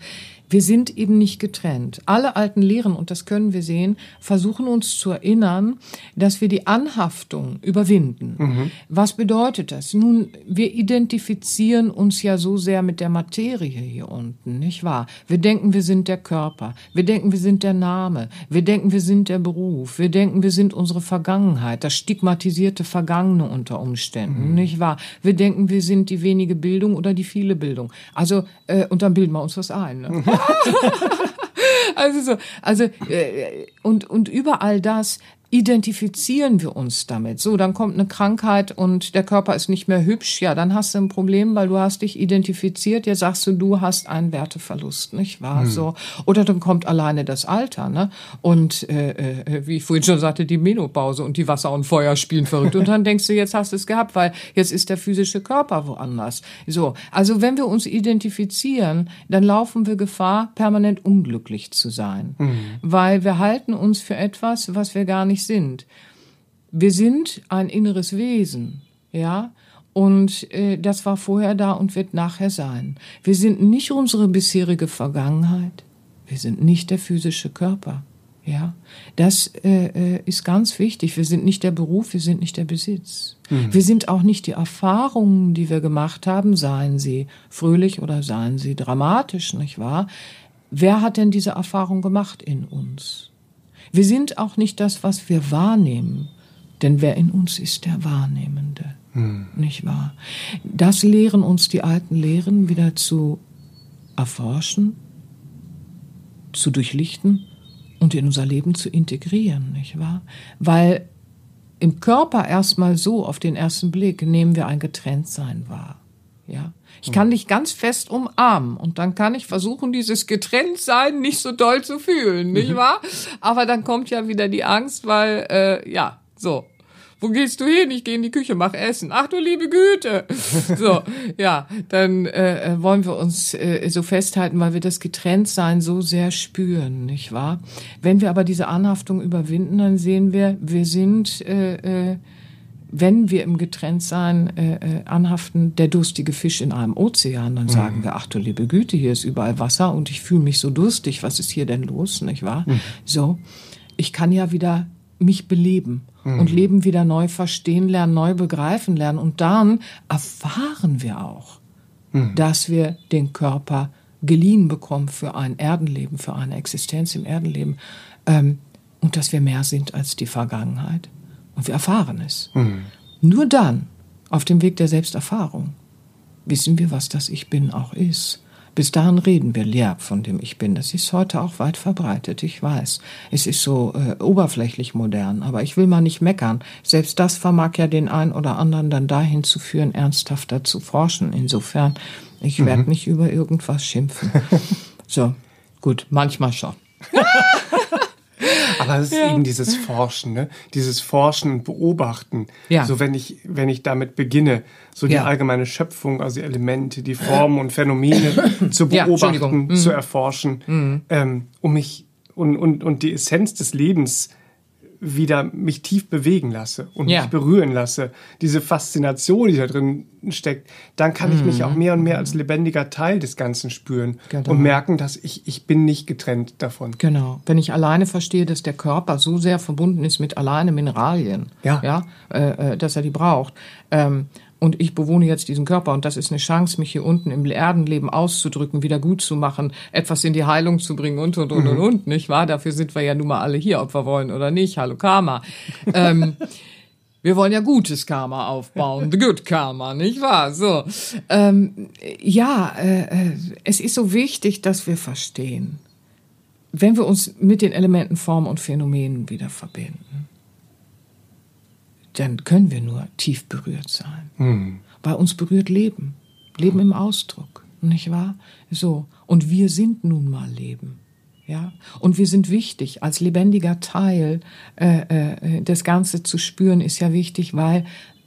wir sind eben nicht getrennt. Alle alten Lehren, und das können wir sehen, versuchen uns zu erinnern, dass wir die Anhaftung überwinden. Mhm. Was bedeutet das? Nun, wir identifizieren uns ja so sehr mit der Materie hier unten, nicht wahr? Wir denken, wir sind der Körper. Wir denken, wir sind der Name. Wir denken, wir sind der Beruf. Wir denken, wir sind unsere Vergangenheit, das stigmatisierte Vergangene unter Umständen, mhm. nicht wahr? Wir denken, wir sind die wenige Bildung oder die viele Bildung. Also, äh, und dann bilden wir uns was ein. Ne? also so, also äh, und und überall das identifizieren wir uns damit. So, dann kommt eine Krankheit und der Körper ist nicht mehr hübsch. Ja, dann hast du ein Problem, weil du hast dich identifiziert. Jetzt sagst du, du hast einen Werteverlust, nicht wahr? Hm. So. Oder dann kommt alleine das Alter, ne? Und äh, äh, wie ich vorhin schon sagte, die Menopause und die Wasser und Feuer spielen verrückt. Und dann denkst du, jetzt hast du es gehabt, weil jetzt ist der physische Körper woanders. So, also wenn wir uns identifizieren, dann laufen wir Gefahr, permanent unglücklich zu sein, hm. weil wir halten uns für etwas, was wir gar nicht sind. Wir sind ein inneres Wesen, ja, und äh, das war vorher da und wird nachher sein. Wir sind nicht unsere bisherige Vergangenheit. Wir sind nicht der physische Körper. Ja, das äh, äh ist ganz wichtig. Wir sind nicht der Beruf, wir sind nicht der Besitz. Mhm. Wir sind auch nicht die Erfahrungen, die wir gemacht haben, seien sie fröhlich oder seien sie dramatisch, nicht wahr? Wer hat denn diese Erfahrung gemacht in uns? Wir sind auch nicht das, was wir wahrnehmen, denn wer in uns ist, der Wahrnehmende. Hm. Nicht wahr? Das lehren uns die alten Lehren wieder zu erforschen, zu durchlichten und in unser Leben zu integrieren, nicht wahr? Weil im Körper erstmal so auf den ersten Blick nehmen wir ein Getrenntsein wahr. Ja. Ich kann dich ganz fest umarmen und dann kann ich versuchen, dieses Getrenntsein nicht so doll zu fühlen, nicht mhm. wahr? Aber dann kommt ja wieder die Angst, weil, äh, ja, so. Wo gehst du hin? Ich gehe in die Küche, mach Essen. Ach du liebe Güte. So, ja, dann äh, wollen wir uns äh, so festhalten, weil wir das Getrenntsein so sehr spüren, nicht wahr? Wenn wir aber diese Anhaftung überwinden, dann sehen wir, wir sind äh, äh, wenn wir im Getrenntsein äh, äh, anhaften, der durstige Fisch in einem Ozean, dann mhm. sagen wir, ach du liebe Güte, hier ist überall Wasser und ich fühle mich so durstig, was ist hier denn los, nicht wahr? Mhm. So, ich kann ja wieder mich beleben mhm. und Leben wieder neu verstehen lernen, neu begreifen lernen und dann erfahren wir auch, mhm. dass wir den Körper geliehen bekommen für ein Erdenleben, für eine Existenz im Erdenleben ähm, und dass wir mehr sind als die Vergangenheit. Und wir erfahren es. Mhm. Nur dann, auf dem Weg der Selbsterfahrung, wissen wir, was das Ich Bin auch ist. Bis dahin reden wir leer von dem Ich Bin. Das ist heute auch weit verbreitet, ich weiß. Es ist so äh, oberflächlich modern, aber ich will mal nicht meckern. Selbst das vermag ja den einen oder anderen dann dahin zu führen, ernsthafter zu forschen. Insofern, ich mhm. werde nicht über irgendwas schimpfen. so, gut, manchmal schon. Aber es ist ja. eben dieses Forschen, ne? Dieses Forschen und Beobachten. Ja. So wenn ich, wenn ich damit beginne, so die ja. allgemeine Schöpfung, also die Elemente, die Formen und Phänomene zu beobachten, ja, zu mhm. erforschen, mhm. Ähm, um mich und, und, und die Essenz des Lebens wieder mich tief bewegen lasse und ja. mich berühren lasse, diese Faszination, die da drin steckt, dann kann mhm. ich mich mhm. auch mehr und mehr als lebendiger Teil des Ganzen spüren genau. und merken, dass ich, ich bin nicht getrennt davon. Genau. Wenn ich alleine verstehe, dass der Körper so sehr verbunden ist mit alleine Mineralien, ja, ja äh, äh dass er die braucht, ähm, und ich bewohne jetzt diesen Körper und das ist eine Chance, mich hier unten im Erdenleben auszudrücken, wieder gut zu machen, etwas in die Heilung zu bringen und und und mhm. und und, nicht wahr? Dafür sind wir ja nun mal alle hier, ob wir wollen oder nicht. Hallo Karma. ähm, wir wollen ja gutes Karma aufbauen, the good Karma, nicht wahr? So, ähm, ja, äh, äh, es ist so wichtig, dass wir verstehen, wenn wir uns mit den Elementen Form und Phänomenen wieder verbinden dann können wir nur tief berührt sein. Mhm. Weil uns berührt Leben. Leben im Ausdruck, nicht wahr? So. Und wir sind nun mal Leben. Ja, und wir sind wichtig als lebendiger Teil. Äh, äh, das Ganze zu spüren ist ja wichtig, weil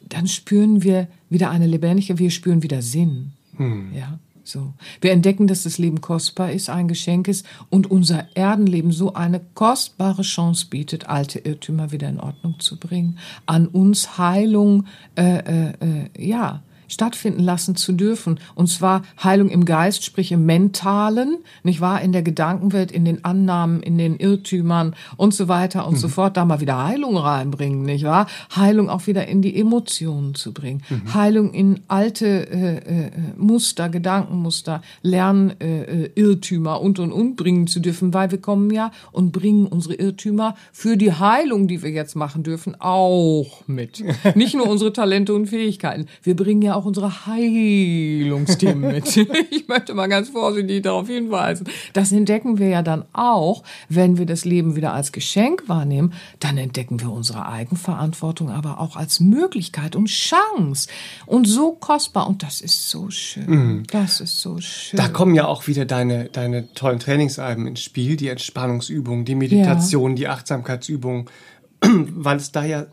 dann spüren wir wieder eine lebendige, wir spüren wieder Sinn. Hm. Ja, so. Wir entdecken, dass das Leben kostbar ist, ein Geschenk ist und unser Erdenleben so eine kostbare Chance bietet, alte Irrtümer wieder in Ordnung zu bringen, an uns Heilung, äh, äh, äh ja, stattfinden lassen zu dürfen. Und zwar Heilung im Geist, sprich im Mentalen, nicht wahr? In der Gedankenwelt, in den Annahmen, in den Irrtümern und so weiter und mhm. so fort. Da mal wieder Heilung reinbringen, nicht wahr? Heilung auch wieder in die Emotionen zu bringen. Mhm. Heilung in alte äh, äh, Muster, Gedankenmuster, Lernirrtümer äh, äh und und und bringen zu dürfen, weil wir kommen ja und bringen unsere Irrtümer für die Heilung, die wir jetzt machen dürfen, auch mit. Nicht nur unsere Talente und Fähigkeiten. Wir bringen ja auch unsere Heilungsthemen mit. ich möchte mal ganz vorsichtig darauf hinweisen. Das entdecken wir ja dann auch, wenn wir das Leben wieder als Geschenk wahrnehmen, dann entdecken wir unsere Eigenverantwortung aber auch als Möglichkeit und Chance und so kostbar und das ist so schön. Mhm. Das ist so schön. Da kommen ja auch wieder deine, deine tollen Trainingsalben ins Spiel, die Entspannungsübungen, die Meditation, ja. die Achtsamkeitsübungen, weil es da ja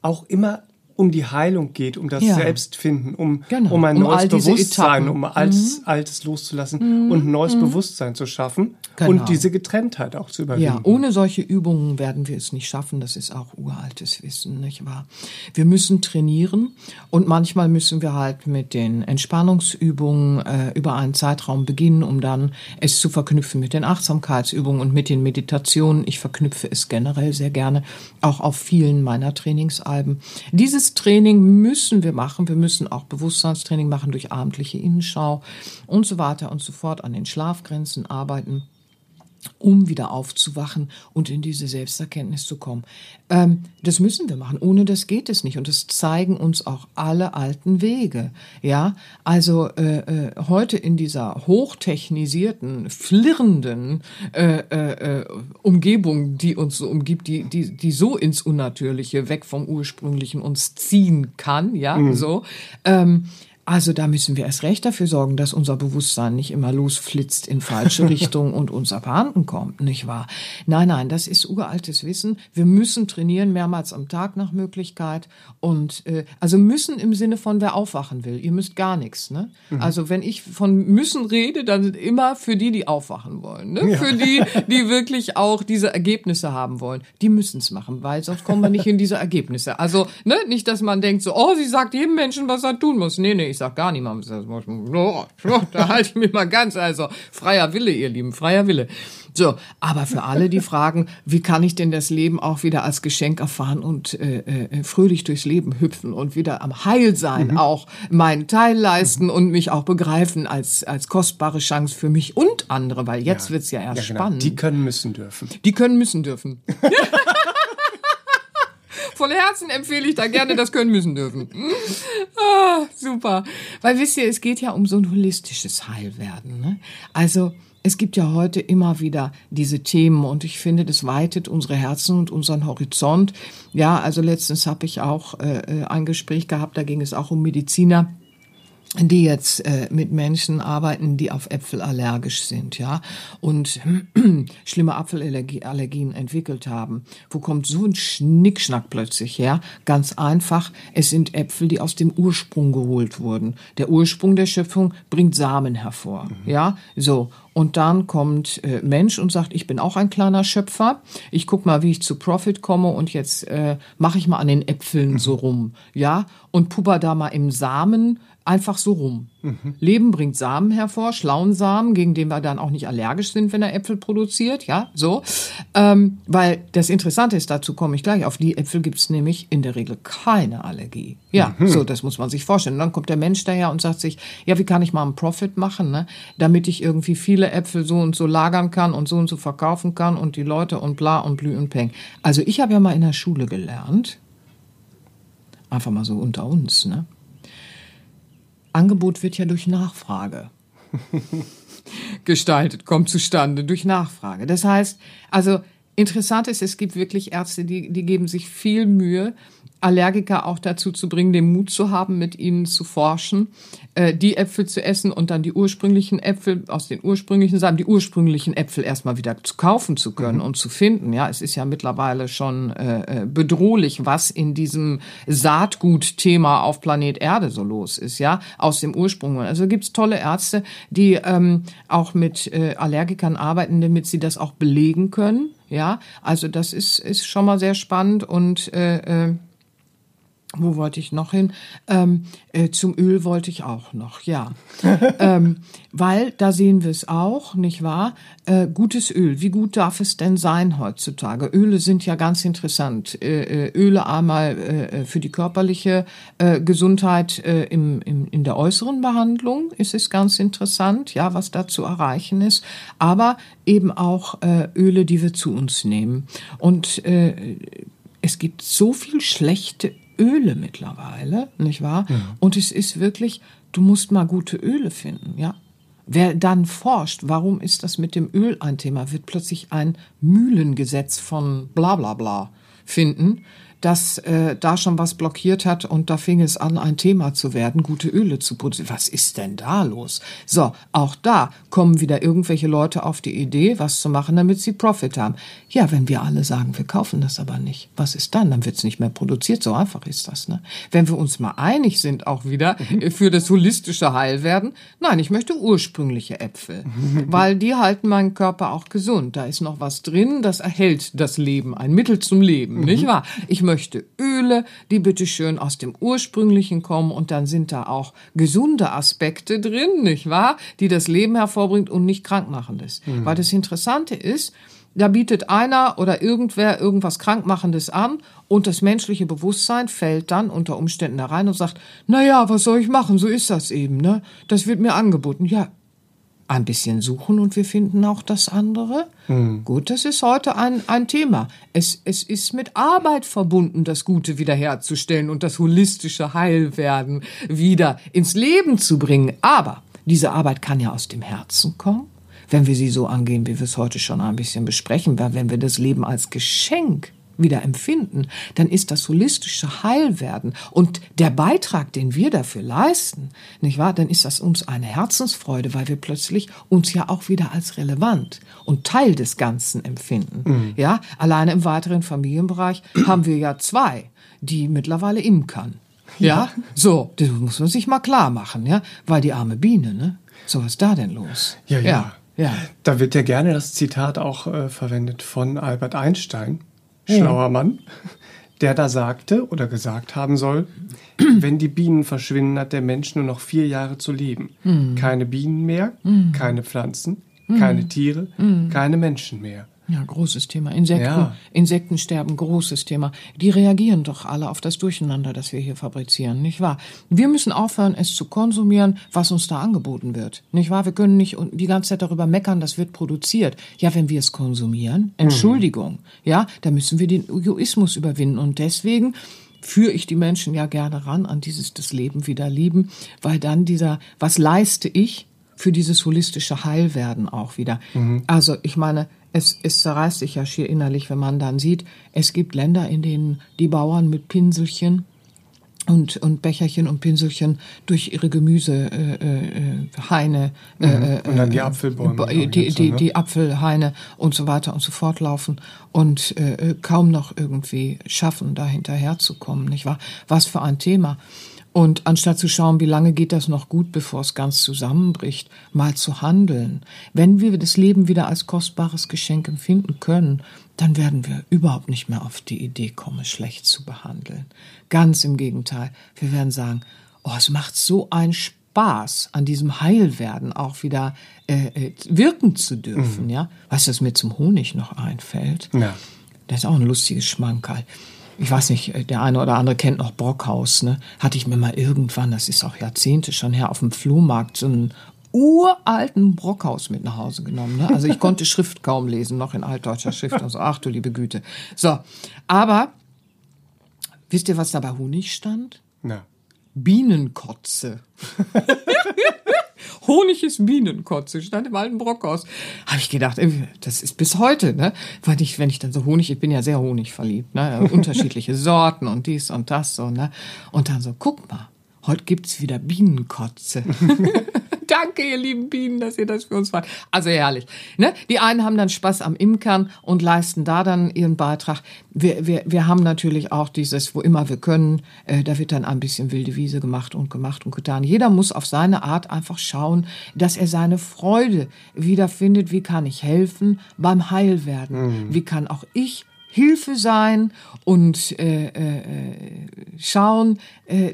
auch immer um die Heilung geht, um das ja. Selbstfinden, um, genau. um ein um neues Bewusstsein, um Altes, mhm. Altes loszulassen mhm. und ein neues mhm. Bewusstsein zu schaffen genau. und diese Getrenntheit auch zu überwinden. Ja, ohne solche Übungen werden wir es nicht schaffen. Das ist auch uraltes Wissen, nicht wahr? Wir müssen trainieren und manchmal müssen wir halt mit den Entspannungsübungen äh, über einen Zeitraum beginnen, um dann es zu verknüpfen mit den Achtsamkeitsübungen und mit den Meditationen. Ich verknüpfe es generell sehr gerne, auch auf vielen meiner Trainingsalben. Dieses Training müssen wir machen. Wir müssen auch Bewusstseinstraining machen durch abendliche Innenschau und so weiter und so fort, an den Schlafgrenzen arbeiten um wieder aufzuwachen und in diese Selbsterkenntnis zu kommen. Ähm, das müssen wir machen. Ohne das geht es nicht. Und das zeigen uns auch alle alten Wege. Ja, also äh, äh, heute in dieser hochtechnisierten, flirrenden äh, äh, Umgebung, die uns so umgibt, die, die, die so ins Unnatürliche, weg vom Ursprünglichen uns ziehen kann, ja, mhm. so. Ähm, also da müssen wir erst recht dafür sorgen, dass unser Bewusstsein nicht immer losflitzt in falsche Richtung und uns abhanden kommt, nicht wahr? Nein, nein, das ist uraltes Wissen. Wir müssen trainieren, mehrmals am Tag nach Möglichkeit. Und äh, also müssen im Sinne von, wer aufwachen will. Ihr müsst gar nichts. Ne? Mhm. Also wenn ich von müssen rede, dann sind immer für die, die aufwachen wollen. Ne? Ja. Für die, die wirklich auch diese Ergebnisse haben wollen. Die müssen es machen, weil sonst kommen wir nicht in diese Ergebnisse. Also ne, nicht, dass man denkt so, oh, sie sagt jedem Menschen, was er tun muss. Nee, nee, ich sag gar niemandem. Da halte ich mich mal ganz, also freier Wille, ihr Lieben, freier Wille. So, aber für alle, die fragen, wie kann ich denn das Leben auch wieder als Geschenk erfahren und äh, äh, fröhlich durchs Leben hüpfen und wieder am Heil sein, mhm. auch meinen Teil leisten mhm. und mich auch begreifen als, als kostbare Chance für mich und andere, weil jetzt ja. wird's ja erst ja, genau. spannend. Die können müssen dürfen. Die können müssen dürfen. Von Herzen empfehle ich da gerne das können müssen dürfen. Ah, super. Weil wisst ihr, es geht ja um so ein holistisches Heilwerden. Ne? Also es gibt ja heute immer wieder diese Themen und ich finde, das weitet unsere Herzen und unseren Horizont. Ja, also letztens habe ich auch äh, ein Gespräch gehabt, da ging es auch um Mediziner die jetzt äh, mit Menschen arbeiten, die auf Äpfel allergisch sind, ja, und schlimme Apfelallergien entwickelt haben. Wo kommt so ein Schnickschnack plötzlich her? Ganz einfach, es sind Äpfel, die aus dem Ursprung geholt wurden. Der Ursprung der Schöpfung bringt Samen hervor, mhm. ja, so. Und dann kommt äh, Mensch und sagt, ich bin auch ein kleiner Schöpfer. Ich guck mal, wie ich zu Profit komme und jetzt äh, mache ich mal an den Äpfeln mhm. so rum, ja, und pupper da mal im Samen einfach so rum. Mhm. Leben bringt Samen hervor, schlauen Samen, gegen den wir dann auch nicht allergisch sind, wenn er Äpfel produziert, ja, so. Ähm, weil das Interessante ist, dazu komme ich gleich, auf die Äpfel gibt es nämlich in der Regel keine Allergie. Ja, mhm. so, das muss man sich vorstellen. Und dann kommt der Mensch daher und sagt sich, ja, wie kann ich mal einen Profit machen, ne? damit ich irgendwie viele Äpfel so und so lagern kann und so und so verkaufen kann und die Leute und bla und blü und peng. Also ich habe ja mal in der Schule gelernt, einfach mal so unter uns, ne? Angebot wird ja durch Nachfrage gestaltet, kommt zustande durch Nachfrage. Das heißt, also interessant ist, es gibt wirklich Ärzte, die, die geben sich viel Mühe, Allergiker auch dazu zu bringen, den Mut zu haben, mit ihnen zu forschen, äh, die Äpfel zu essen und dann die ursprünglichen Äpfel aus den ursprünglichen Samen, die ursprünglichen Äpfel erstmal wieder zu kaufen zu können mhm. und zu finden. Ja, es ist ja mittlerweile schon äh, äh bedrohlich, was in diesem Saatgutthema auf Planet Erde so los ist, ja, aus dem Ursprung. Also gibt's tolle Ärzte, die ähm, auch mit äh, Allergikern arbeiten, damit sie das auch belegen können. Ja, also das ist, ist schon mal sehr spannend und äh, äh, wo wollte ich noch hin? Ähm, äh, zum Öl wollte ich auch noch, ja. ähm, weil da sehen wir es auch, nicht wahr? Äh, gutes Öl, wie gut darf es denn sein heutzutage? Öle sind ja ganz interessant. Äh, äh Öle einmal äh, für die körperliche äh, Gesundheit im, im, in der äußeren Behandlung ist es ganz interessant, ja, was da zu erreichen ist. Aber eben auch Öle, die wir zu uns nehmen. Und es gibt so viel schlechte Öle mittlerweile, nicht wahr? Mhm. Und es ist wirklich, du musst mal gute Öle finden, ja. Wer dann forscht, warum ist das mit dem Öl ein Thema, wird plötzlich ein Mühlengesetz von bla bla bla finden, dass äh, da schon was blockiert hat und da fing es an, ein Thema zu werden, gute Öle zu produzieren. Was ist denn da los? So, auch da kommen wieder irgendwelche Leute auf die Idee, was zu machen, damit sie Profit haben. Ja, wenn wir alle sagen, wir kaufen das aber nicht, was ist dann? Dann wird es nicht mehr produziert. So einfach ist das. Ne? Wenn wir uns mal einig sind, auch wieder mhm. für das holistische Heilwerden, nein, ich möchte ursprüngliche Äpfel, weil die halten meinen Körper auch gesund. Da ist noch was drin, das erhält das Leben, ein Mittel zum Leben, mhm. nicht wahr? Ich möchte Öle, die bitteschön aus dem ursprünglichen kommen und dann sind da auch gesunde Aspekte drin, nicht wahr? Die das Leben hervorbringt und nicht krankmachendes. Mhm. Weil das Interessante ist, da bietet einer oder irgendwer irgendwas Krankmachendes an und das menschliche Bewusstsein fällt dann unter Umständen da rein und sagt, na ja, was soll ich machen? So ist das eben, ne? Das wird mir angeboten. Ja, ein bisschen suchen und wir finden auch das andere. Hm. Gut, das ist heute ein, ein Thema. Es, es ist mit Arbeit verbunden, das Gute wiederherzustellen und das holistische Heilwerden wieder ins Leben zu bringen. Aber diese Arbeit kann ja aus dem Herzen kommen, wenn wir sie so angehen, wie wir es heute schon ein bisschen besprechen, weil wenn wir das Leben als Geschenk wieder empfinden, dann ist das holistische Heilwerden und der Beitrag, den wir dafür leisten, nicht wahr? Dann ist das uns eine Herzensfreude, weil wir plötzlich uns ja auch wieder als relevant und Teil des Ganzen empfinden. Mhm. Ja, alleine im weiteren Familienbereich haben wir ja zwei, die mittlerweile imkern. Ja, ja, so, das muss man sich mal klar machen, ja, weil die arme Biene, ne? So was ist da denn los? Ja, ja. ja. Ja. Da wird ja gerne das Zitat auch äh, verwendet von Albert Einstein, schlauer ja. Mann, der da sagte oder gesagt haben soll, wenn die Bienen verschwinden, hat der Mensch nur noch vier Jahre zu leben. Mhm. Keine Bienen mehr, mhm. keine Pflanzen, keine Tiere, hm. keine Menschen mehr. Ja, großes Thema. Insekten, ja. Insektensterben, großes Thema. Die reagieren doch alle auf das Durcheinander, das wir hier fabrizieren, nicht wahr? Wir müssen aufhören, es zu konsumieren, was uns da angeboten wird, nicht wahr? Wir können nicht die ganze Zeit darüber meckern, das wird produziert. Ja, wenn wir es konsumieren, mhm. Entschuldigung, mhm. ja, da müssen wir den Egoismus überwinden und deswegen führe ich die Menschen ja gerne ran an dieses das Leben wieder lieben, weil dann dieser, was leiste ich für dieses holistische Heilwerden auch wieder. Mhm. Also ich meine, es, es zerreißt sich ja schier innerlich, wenn man dann sieht, es gibt Länder, in denen die Bauern mit Pinselchen und, und Becherchen und Pinselchen durch ihre Gemüsehaine äh, äh, mhm. äh, und dann die Apfelbäume die, die, ne? die Apfelhaine und so weiter und so fort laufen und äh, kaum noch irgendwie schaffen, da hinterherzukommen, nicht wahr? Was für ein Thema. Und anstatt zu schauen, wie lange geht das noch gut, bevor es ganz zusammenbricht, mal zu handeln. Wenn wir das Leben wieder als kostbares Geschenk empfinden können, dann werden wir überhaupt nicht mehr auf die Idee kommen, schlecht zu behandeln. Ganz im Gegenteil. Wir werden sagen, oh, es macht so einen Spaß, an diesem Heilwerden auch wieder äh, äh, wirken zu dürfen, mhm. ja. Weißt du, was mir zum Honig noch einfällt? Ja. Das ist auch ein lustiges Schmankerl ich weiß nicht, äh, der eine oder andere kennt noch Brockhaus, ne? Hatte ich mir mal irgendwann, das ist auch Jahrzehnte schon her, auf dem Flohmarkt so einen uralten Brockhaus mit nach Hause genommen. Ne? Also ich konnte Schrift kaum lesen, noch in altdeutscher Schrift. Also ach du liebe Güte. So, aber wisst ihr, was da bei Honig stand? Na. Bienenkotze. herrliches Bienenkotze, stand im alten Brockhaus. Habe ich gedacht, das ist bis heute, ne? Weil ich, wenn ich dann so Honig, ich bin ja sehr honigverliebt, ne? Unterschiedliche Sorten und dies und das so, ne? Und dann so, guck mal, heute gibt's wieder Bienenkotze. Danke, ihr lieben Bienen, dass ihr das für uns macht. Also herrlich. Ne? Die einen haben dann Spaß am Imkern und leisten da dann ihren Beitrag. Wir, wir, wir haben natürlich auch dieses, wo immer wir können, äh, da wird dann ein bisschen wilde Wiese gemacht und gemacht und getan. Jeder muss auf seine Art einfach schauen, dass er seine Freude wiederfindet. Wie kann ich helfen beim Heilwerden? Mhm. Wie kann auch ich Hilfe sein und äh, äh, äh schauen, äh,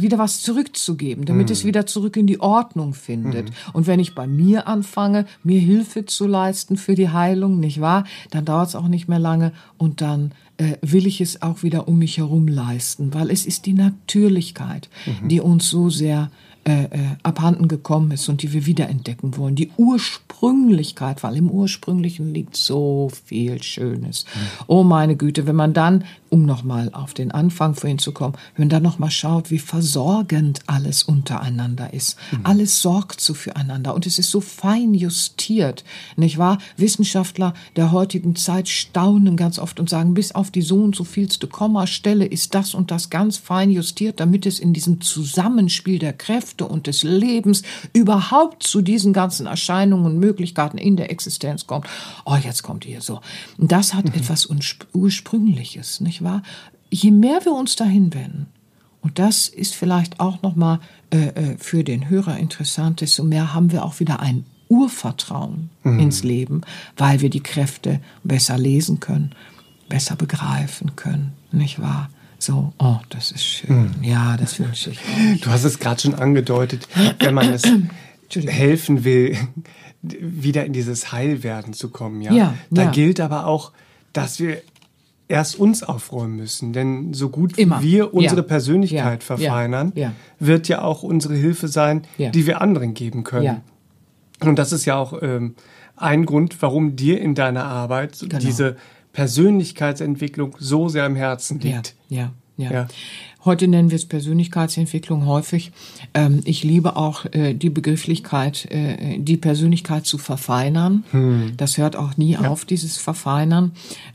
wieder was zurückzugeben, damit mhm. es wieder zurück in die Ordnung findet. Mhm. Und wenn ich bei mir anfange, mir Hilfe zu leisten für die Heilung, nicht wahr, dann dauert es auch nicht mehr lange und dann äh, will ich es auch wieder um mich herum leisten, weil es ist die Natürlichkeit, mhm. die uns so sehr äh, äh, abhanden gekommen ist und die wir wiederentdecken wollen. Die Ursprünglichkeit, weil im Ursprünglichen liegt so viel Schönes. Mhm. Oh meine Güte, wenn man dann, um nochmal auf den Anfang vorhin zu kommen, wenn man dann nochmal schaut, wie versorgend alles untereinander ist. Mhm. Alles sorgt so füreinander und es ist so fein justiert, nicht wahr? Wissenschaftler der heutigen Zeit staunen ganz oft und sagen, bis auf die so und so vielste Kommastelle ist das und das ganz fein justiert, damit es in diesem Zusammenspiel der Kräfte Kräfte und des Lebens überhaupt zu diesen ganzen Erscheinungen und Möglichkeiten in der Existenz kommt. Oh, jetzt kommt ihr so. Das hat mhm. etwas Ursprüngliches, nicht wahr? Je mehr wir uns dahin wenden, und das ist vielleicht auch nochmal äh, äh, für den Hörer interessant, desto mehr haben wir auch wieder ein Urvertrauen mhm. ins Leben, weil wir die Kräfte besser lesen können, besser begreifen können, nicht wahr? So, oh, das ist schön. Mhm. Ja, das wünsche ich. Euch. Du hast es gerade schon angedeutet, wenn man es helfen will, wieder in dieses Heilwerden zu kommen. Ja, ja da ja. gilt aber auch, dass wir erst uns aufräumen müssen. Denn so gut wie wir unsere ja. Persönlichkeit ja. verfeinern, ja. wird ja auch unsere Hilfe sein, die wir anderen geben können. Und das ist ja auch ähm, ein Grund, warum dir in deiner Arbeit genau. diese Persönlichkeitsentwicklung so sehr am Herzen liegt. Ja. ja. Heute nennen wir es Persönlichkeitsentwicklung häufig. Ähm, ich liebe auch äh, die Begrifflichkeit, äh, die Persönlichkeit zu verfeinern. Hm. Das hört auch nie ja. auf, dieses Verfeinern.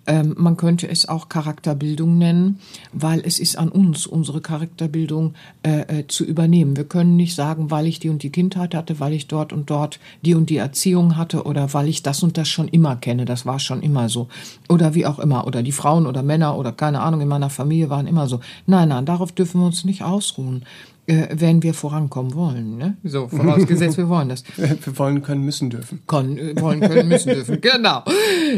Ähm, man könnte es auch Charakterbildung nennen, weil es ist an uns, unsere Charakterbildung äh, äh, zu übernehmen. Wir können nicht sagen, weil ich die und die Kindheit hatte, weil ich dort und dort die und die Erziehung hatte oder weil ich das und das schon immer kenne. Das war schon immer so. Oder wie auch immer. Oder die Frauen oder Männer oder keine Ahnung in meiner Familie waren immer so. Nein, nein, darauf dürfen wir uns nicht ausruhen wenn wir vorankommen wollen. Ne? So, vorausgesetzt, wir wollen das. Wir wollen, können, müssen, dürfen. Können, äh, wollen, können, müssen, dürfen, genau.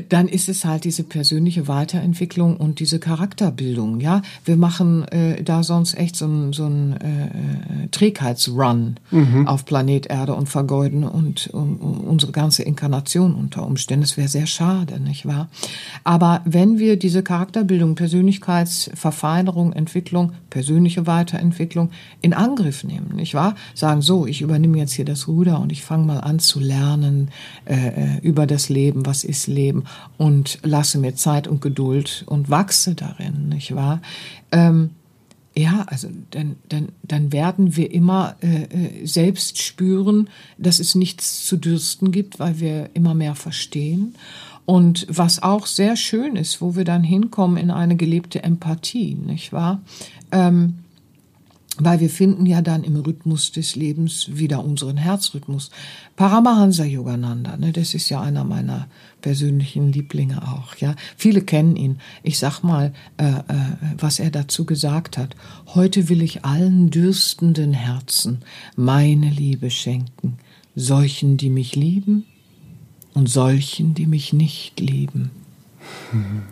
Dann ist es halt diese persönliche Weiterentwicklung und diese Charakterbildung. Ja, Wir machen äh, da sonst echt so einen so ein, äh, Trägheitsrun mhm. auf Planet Erde und vergeuden und um, um unsere ganze Inkarnation unter Umständen. Das wäre sehr schade, nicht wahr? Aber wenn wir diese Charakterbildung, Persönlichkeitsverfeinerung, Entwicklung, persönliche Weiterentwicklung in Angriff nehmen, nicht wahr? Sagen, so, ich übernehme jetzt hier das Ruder und ich fange mal an zu lernen äh, äh, über das Leben, was ist Leben und lasse mir Zeit und Geduld und wachse darin, nicht wahr? Ähm, ja, also dann, dann, dann werden wir immer äh, äh, selbst spüren, dass es nichts zu dürsten gibt, weil wir immer mehr verstehen. Und was auch sehr schön ist, wo wir dann hinkommen in eine gelebte Empathie, nicht wahr? Ähm, weil wir finden ja dann im Rhythmus des Lebens wieder unseren Herzrhythmus. Paramahansa Yogananda, ne, das ist ja einer meiner persönlichen Lieblinge auch, ja. Viele kennen ihn. Ich sag mal, äh, äh, was er dazu gesagt hat. Heute will ich allen dürstenden Herzen meine Liebe schenken, solchen, die mich lieben und solchen, die mich nicht lieben.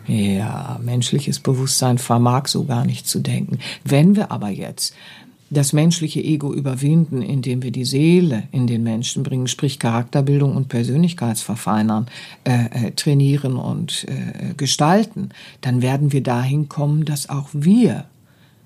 Ja, menschliches Bewusstsein vermag so gar nicht zu denken. Wenn wir aber jetzt das menschliche Ego überwinden, indem wir die Seele in den Menschen bringen, sprich Charakterbildung und Persönlichkeitsverfeinern, äh, äh, trainieren und äh, gestalten, dann werden wir dahin kommen, dass auch wir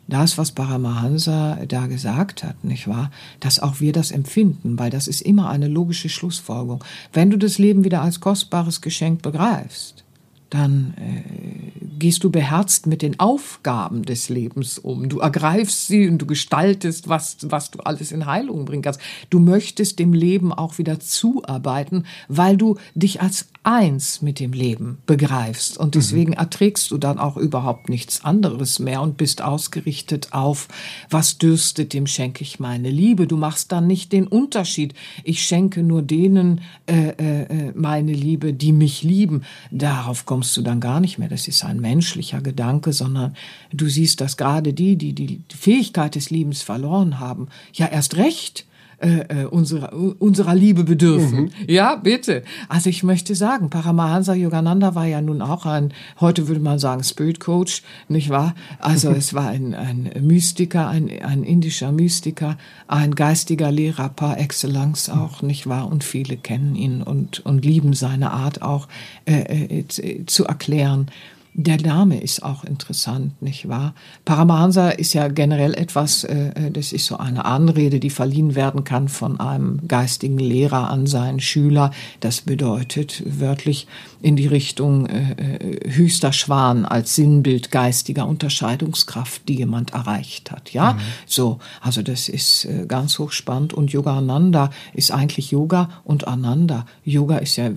das, was Paramahansa da gesagt hat, nicht wahr? Dass auch wir das empfinden, weil das ist immer eine logische Schlussfolgerung. Wenn du das Leben wieder als kostbares Geschenk begreifst, dann äh, gehst du beherzt mit den Aufgaben des Lebens um. Du ergreifst sie und du gestaltest, was, was du alles in Heilung bringen kannst. Du möchtest dem Leben auch wieder zuarbeiten, weil du dich als eins mit dem Leben begreifst. Und deswegen mhm. erträgst du dann auch überhaupt nichts anderes mehr und bist ausgerichtet auf, was dürstet, dem schenke ich meine Liebe. Du machst dann nicht den Unterschied. Ich schenke nur denen äh, äh, äh meine Liebe, die mich lieben. Darauf kommst du dann gar nicht mehr. Das ist ein menschlicher Gedanke, sondern du siehst, dass gerade die, die die Fähigkeit des Liebens verloren haben, ja erst recht äh, äh, unserer, unserer Liebe bedürfen. Mhm. Ja, bitte. Also ich möchte sagen, Paramahansa Yogananda war ja nun auch ein, heute würde man sagen, Spirit Coach, nicht wahr? Also es war ein, ein Mystiker, ein, ein indischer Mystiker, ein geistiger Lehrer par excellence auch, nicht wahr? Und viele kennen ihn und, und lieben seine Art auch äh, äh, zu erklären der Name ist auch interessant, nicht wahr? Paramahansa ist ja generell etwas, äh, äh, das ist so eine Anrede, die verliehen werden kann von einem geistigen Lehrer an seinen Schüler. Das bedeutet wörtlich in die Richtung äh, äh, höchster Schwan als Sinnbild geistiger Unterscheidungskraft, die jemand erreicht hat. Ja, mhm. so, also das ist äh, ganz hochspannend und Yoga Ananda ist eigentlich Yoga und Ananda. Yoga ist ja äh,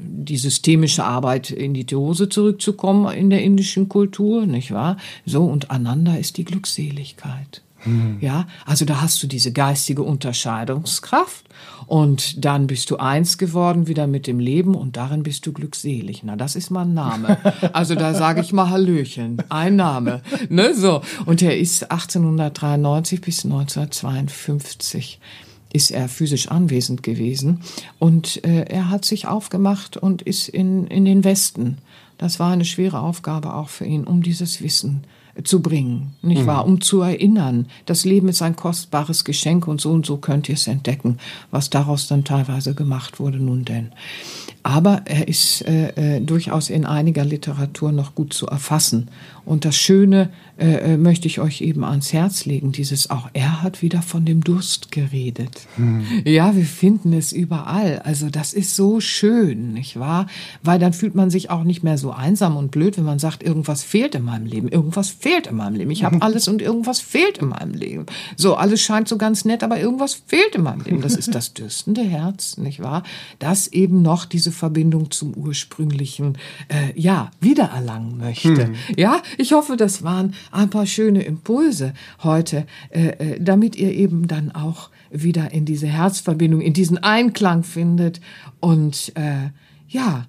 die systemische Arbeit in die Theose zurückzukommen in der indischen Kultur, nicht wahr? So und Ananda ist die Glückseligkeit. Hm. Ja, also da hast du diese geistige Unterscheidungskraft und dann bist du eins geworden wieder mit dem Leben und darin bist du glückselig. Na, das ist mal ein Name. Also da sage ich mal Hallöchen, ein Name, ne, so. Und er ist 1893 bis 1952 ist er physisch anwesend gewesen und äh, er hat sich aufgemacht und ist in, in den Westen. Das war eine schwere Aufgabe auch für ihn, um dieses Wissen zu bringen, nicht mhm. wahr? Um zu erinnern, das Leben ist ein kostbares Geschenk und so und so könnt ihr es entdecken, was daraus dann teilweise gemacht wurde, nun denn. Aber er ist äh, äh, durchaus in einiger Literatur noch gut zu erfassen. Und das Schöne äh, äh, möchte ich euch eben ans Herz legen, dieses auch er hat wieder von dem Durst geredet. Hm. Ja, wir finden es überall. Also das ist so schön, nicht wahr? Weil dann fühlt man sich auch nicht mehr so einsam und blöd, wenn man sagt, irgendwas fehlt in meinem Leben, irgendwas fehlt in meinem Leben. Ich habe alles und irgendwas fehlt in meinem Leben. So, alles scheint so ganz nett, aber irgendwas fehlt in meinem Leben. Das ist das dürstende Herz, nicht wahr? Das eben noch diese Verbindung zum ursprünglichen, äh, ja, wiedererlangen möchte. Hm. Ja, ich hoffe, das waren ein paar schöne Impulse heute, äh, äh, damit ihr eben dann auch wieder in diese Herzverbindung, in diesen Einklang findet und äh, ja,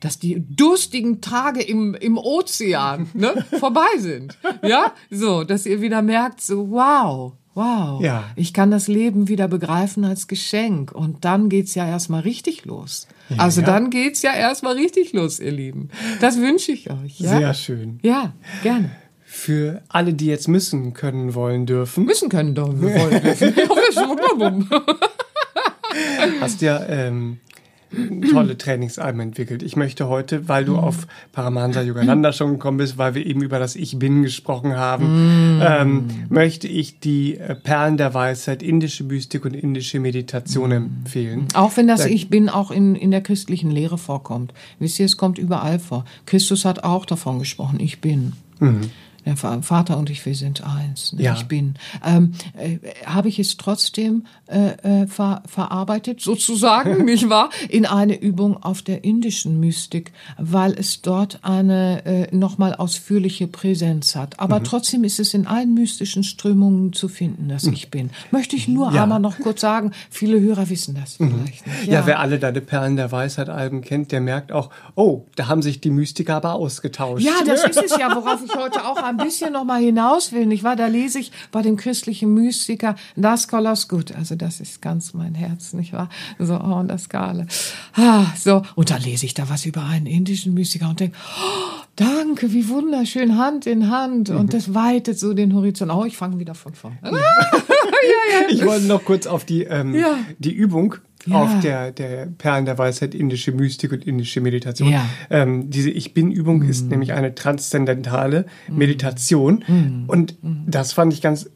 dass die durstigen Tage im, im Ozean ne, vorbei sind. Ja, so, dass ihr wieder merkt, so wow, wow, ja. ich kann das Leben wieder begreifen als Geschenk. Und dann geht's ja erstmal richtig los. Ja, also ja. dann geht's ja erstmal richtig los, ihr Lieben. Das wünsche ich euch. Ja? Sehr schön. Ja, gerne für alle, die jetzt müssen, können, wollen, dürfen. Müssen können, wollen, dürfen. Hast ja ähm, tolle Trainingsalben entwickelt. Ich möchte heute, weil du mhm. auf Paramahansa Yogananda schon gekommen bist, weil wir eben über das Ich Bin gesprochen haben, mhm. ähm, möchte ich die äh, Perlen der Weisheit, indische Mystik und indische Meditation mhm. empfehlen. Auch wenn das da, Ich Bin auch in, in der christlichen Lehre vorkommt. Wisst ihr, es kommt überall vor. Christus hat auch davon gesprochen, ich bin. Mhm. Der Vater und ich, wir sind eins. Ne? Ja. Ich bin. Ähm, äh, Habe ich es trotzdem äh, äh, ver verarbeitet, sozusagen, nicht wahr? In eine Übung auf der indischen Mystik, weil es dort eine äh, nochmal ausführliche Präsenz hat. Aber mhm. trotzdem ist es in allen mystischen Strömungen zu finden, dass mhm. ich bin. Möchte ich nur ja. einmal noch kurz sagen, viele Hörer wissen das mhm. vielleicht nicht. Ja. ja, wer alle deine Perlen der Weisheit Alben kennt, der merkt auch, oh, da haben sich die Mystiker aber ausgetauscht. Ja, das ist es ja, worauf ich heute auch ein bisschen noch mal hinaus will, nicht wahr? Da lese ich bei dem christlichen Mystiker Das Kolos gut. Also das ist ganz mein Herz, nicht wahr? So, oh, das Skala. Ah, so. Und dann lese ich da was über einen indischen Mystiker und denke, oh, danke, wie wunderschön, Hand in Hand. Und mhm. das weitet so den Horizont. Oh, ich fange wieder von vorne. ja, ja. Ich wollte noch kurz auf die, ähm, ja. die Übung ja. auf der, der Perlen der Weisheit, indische Mystik und indische Meditation. Ja. Ähm, diese Ich Bin-Übung mm. ist nämlich eine transzendentale mm. Meditation. Mm. Und mm. das fand ich ganz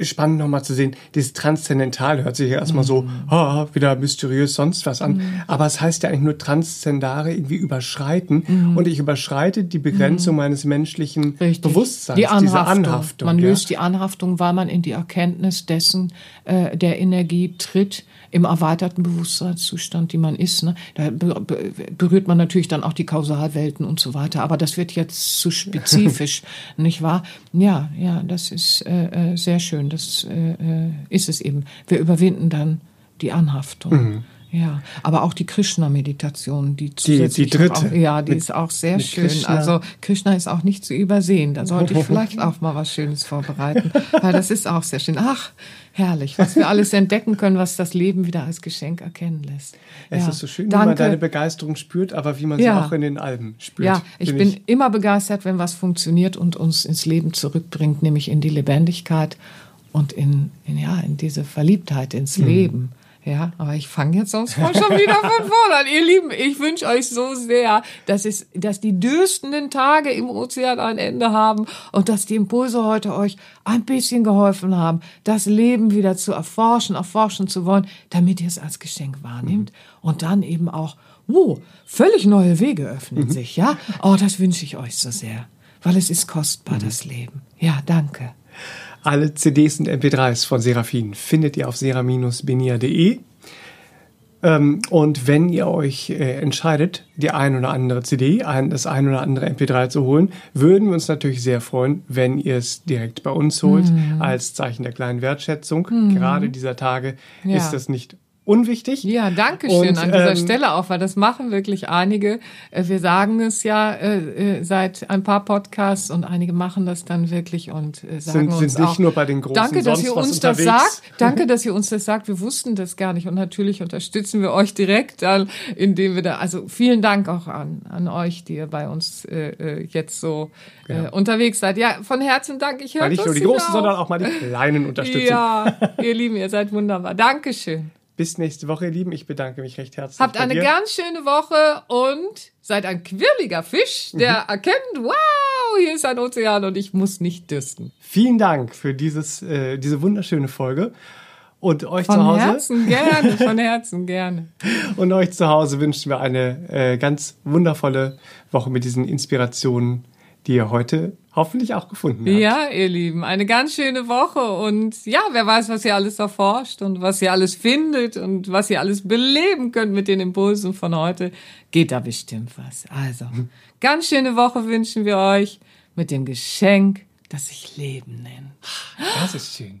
spannend nochmal zu sehen, dieses Transzendental hört sich ja erstmal so, oh, wieder mysteriös, sonst was an. Mhm. Aber es heißt ja eigentlich nur Transzendare irgendwie überschreiten. Mhm. Und ich überschreite die Begrenzung mhm. meines menschlichen Richtig. Bewusstseins, die Anhaftung. diese Anhaftung. Man ja. löst die Anhaftung, weil man in die Erkenntnis dessen, äh, der Energie tritt, im erweiterten Bewusstseinszustand, die man ist. Ne? Da berührt man natürlich dann auch die Kausalwelten und so weiter. Aber das wird jetzt zu spezifisch, nicht wahr? Ja, ja, das ist äh, äh, sehr schön. Das äh, äh, ist es eben. Wir überwinden dann die Anhaftung. Mhm. Ja, aber auch die Krishna-Meditation, die, die, die dritte. Auch, ja, die mit, ist auch sehr schön. Krishna. Also Krishna ist auch nicht zu übersehen. Da sollte ich vielleicht auch mal was Schönes vorbereiten, weil das ist auch sehr schön. Ach, herrlich, was wir alles entdecken können, was das Leben wieder als Geschenk erkennen lässt. Es ja. ist so schön, Danke. wie man deine Begeisterung spürt, aber wie man sie auch in den Alben spürt. Ja, ich bin ich. immer begeistert, wenn was funktioniert und uns ins Leben zurückbringt, nämlich in die Lebendigkeit und in, in ja, in diese Verliebtheit ins mhm. Leben. Ja, aber ich fange jetzt sonst schon wieder von vorne an. Ihr Lieben, ich wünsche euch so sehr, dass, es, dass die dürstenden Tage im Ozean ein Ende haben und dass die Impulse heute euch ein bisschen geholfen haben, das Leben wieder zu erforschen, erforschen zu wollen, damit ihr es als Geschenk wahrnehmt mhm. und dann eben auch, wow, völlig neue Wege öffnen mhm. sich, ja? Oh, das wünsche ich euch so sehr, weil es ist kostbar, mhm. das Leben. Ja, danke. Alle CDs und MP3s von Seraphin findet ihr auf sera-benia.de. Ähm, und wenn ihr euch äh, entscheidet, die ein oder andere CD, ein, das ein oder andere MP3 zu holen, würden wir uns natürlich sehr freuen, wenn ihr es direkt bei uns holt, mhm. als Zeichen der kleinen Wertschätzung. Mhm. Gerade dieser Tage ja. ist das nicht unwichtig. Ja, danke schön und, an dieser ähm, Stelle auch, weil das machen wirklich einige. Äh, wir sagen es ja äh, äh, seit ein paar Podcasts und einige machen das dann wirklich und äh, sagen sind, uns sind nicht auch, nur bei den großen Danke, dass ihr uns das sagt. Danke, dass ihr uns das sagt. Wir wussten das gar nicht und natürlich unterstützen wir euch direkt, dann, indem wir da. Also vielen Dank auch an an euch, die ihr bei uns äh, äh jetzt so äh, unterwegs seid. Ja, von Herzen Dank. Ich höre nicht nur die großen, sondern auch mal die kleinen unterstützen. Ja, ihr Lieben, ihr seid wunderbar. Dankeschön. Bis nächste Woche, ihr Lieben. Ich bedanke mich recht herzlich. Habt eine dir. ganz schöne Woche und seid ein quirliger Fisch, der mhm. erkennt, wow, hier ist ein Ozean und ich muss nicht dürsten. Vielen Dank für dieses, äh, diese wunderschöne Folge. Und euch von zu Hause. Von Herzen gerne, von Herzen gerne. Und euch zu Hause wünschen wir eine äh, ganz wundervolle Woche mit diesen Inspirationen, die ihr heute hoffentlich auch gefunden habt. Ja, ihr Lieben, eine ganz schöne Woche und ja, wer weiß, was ihr alles erforscht und was ihr alles findet und was ihr alles beleben könnt mit den Impulsen von heute, geht da bestimmt was. Also, ganz schöne Woche wünschen wir euch mit dem Geschenk, das sich Leben nennt. Das ist schön.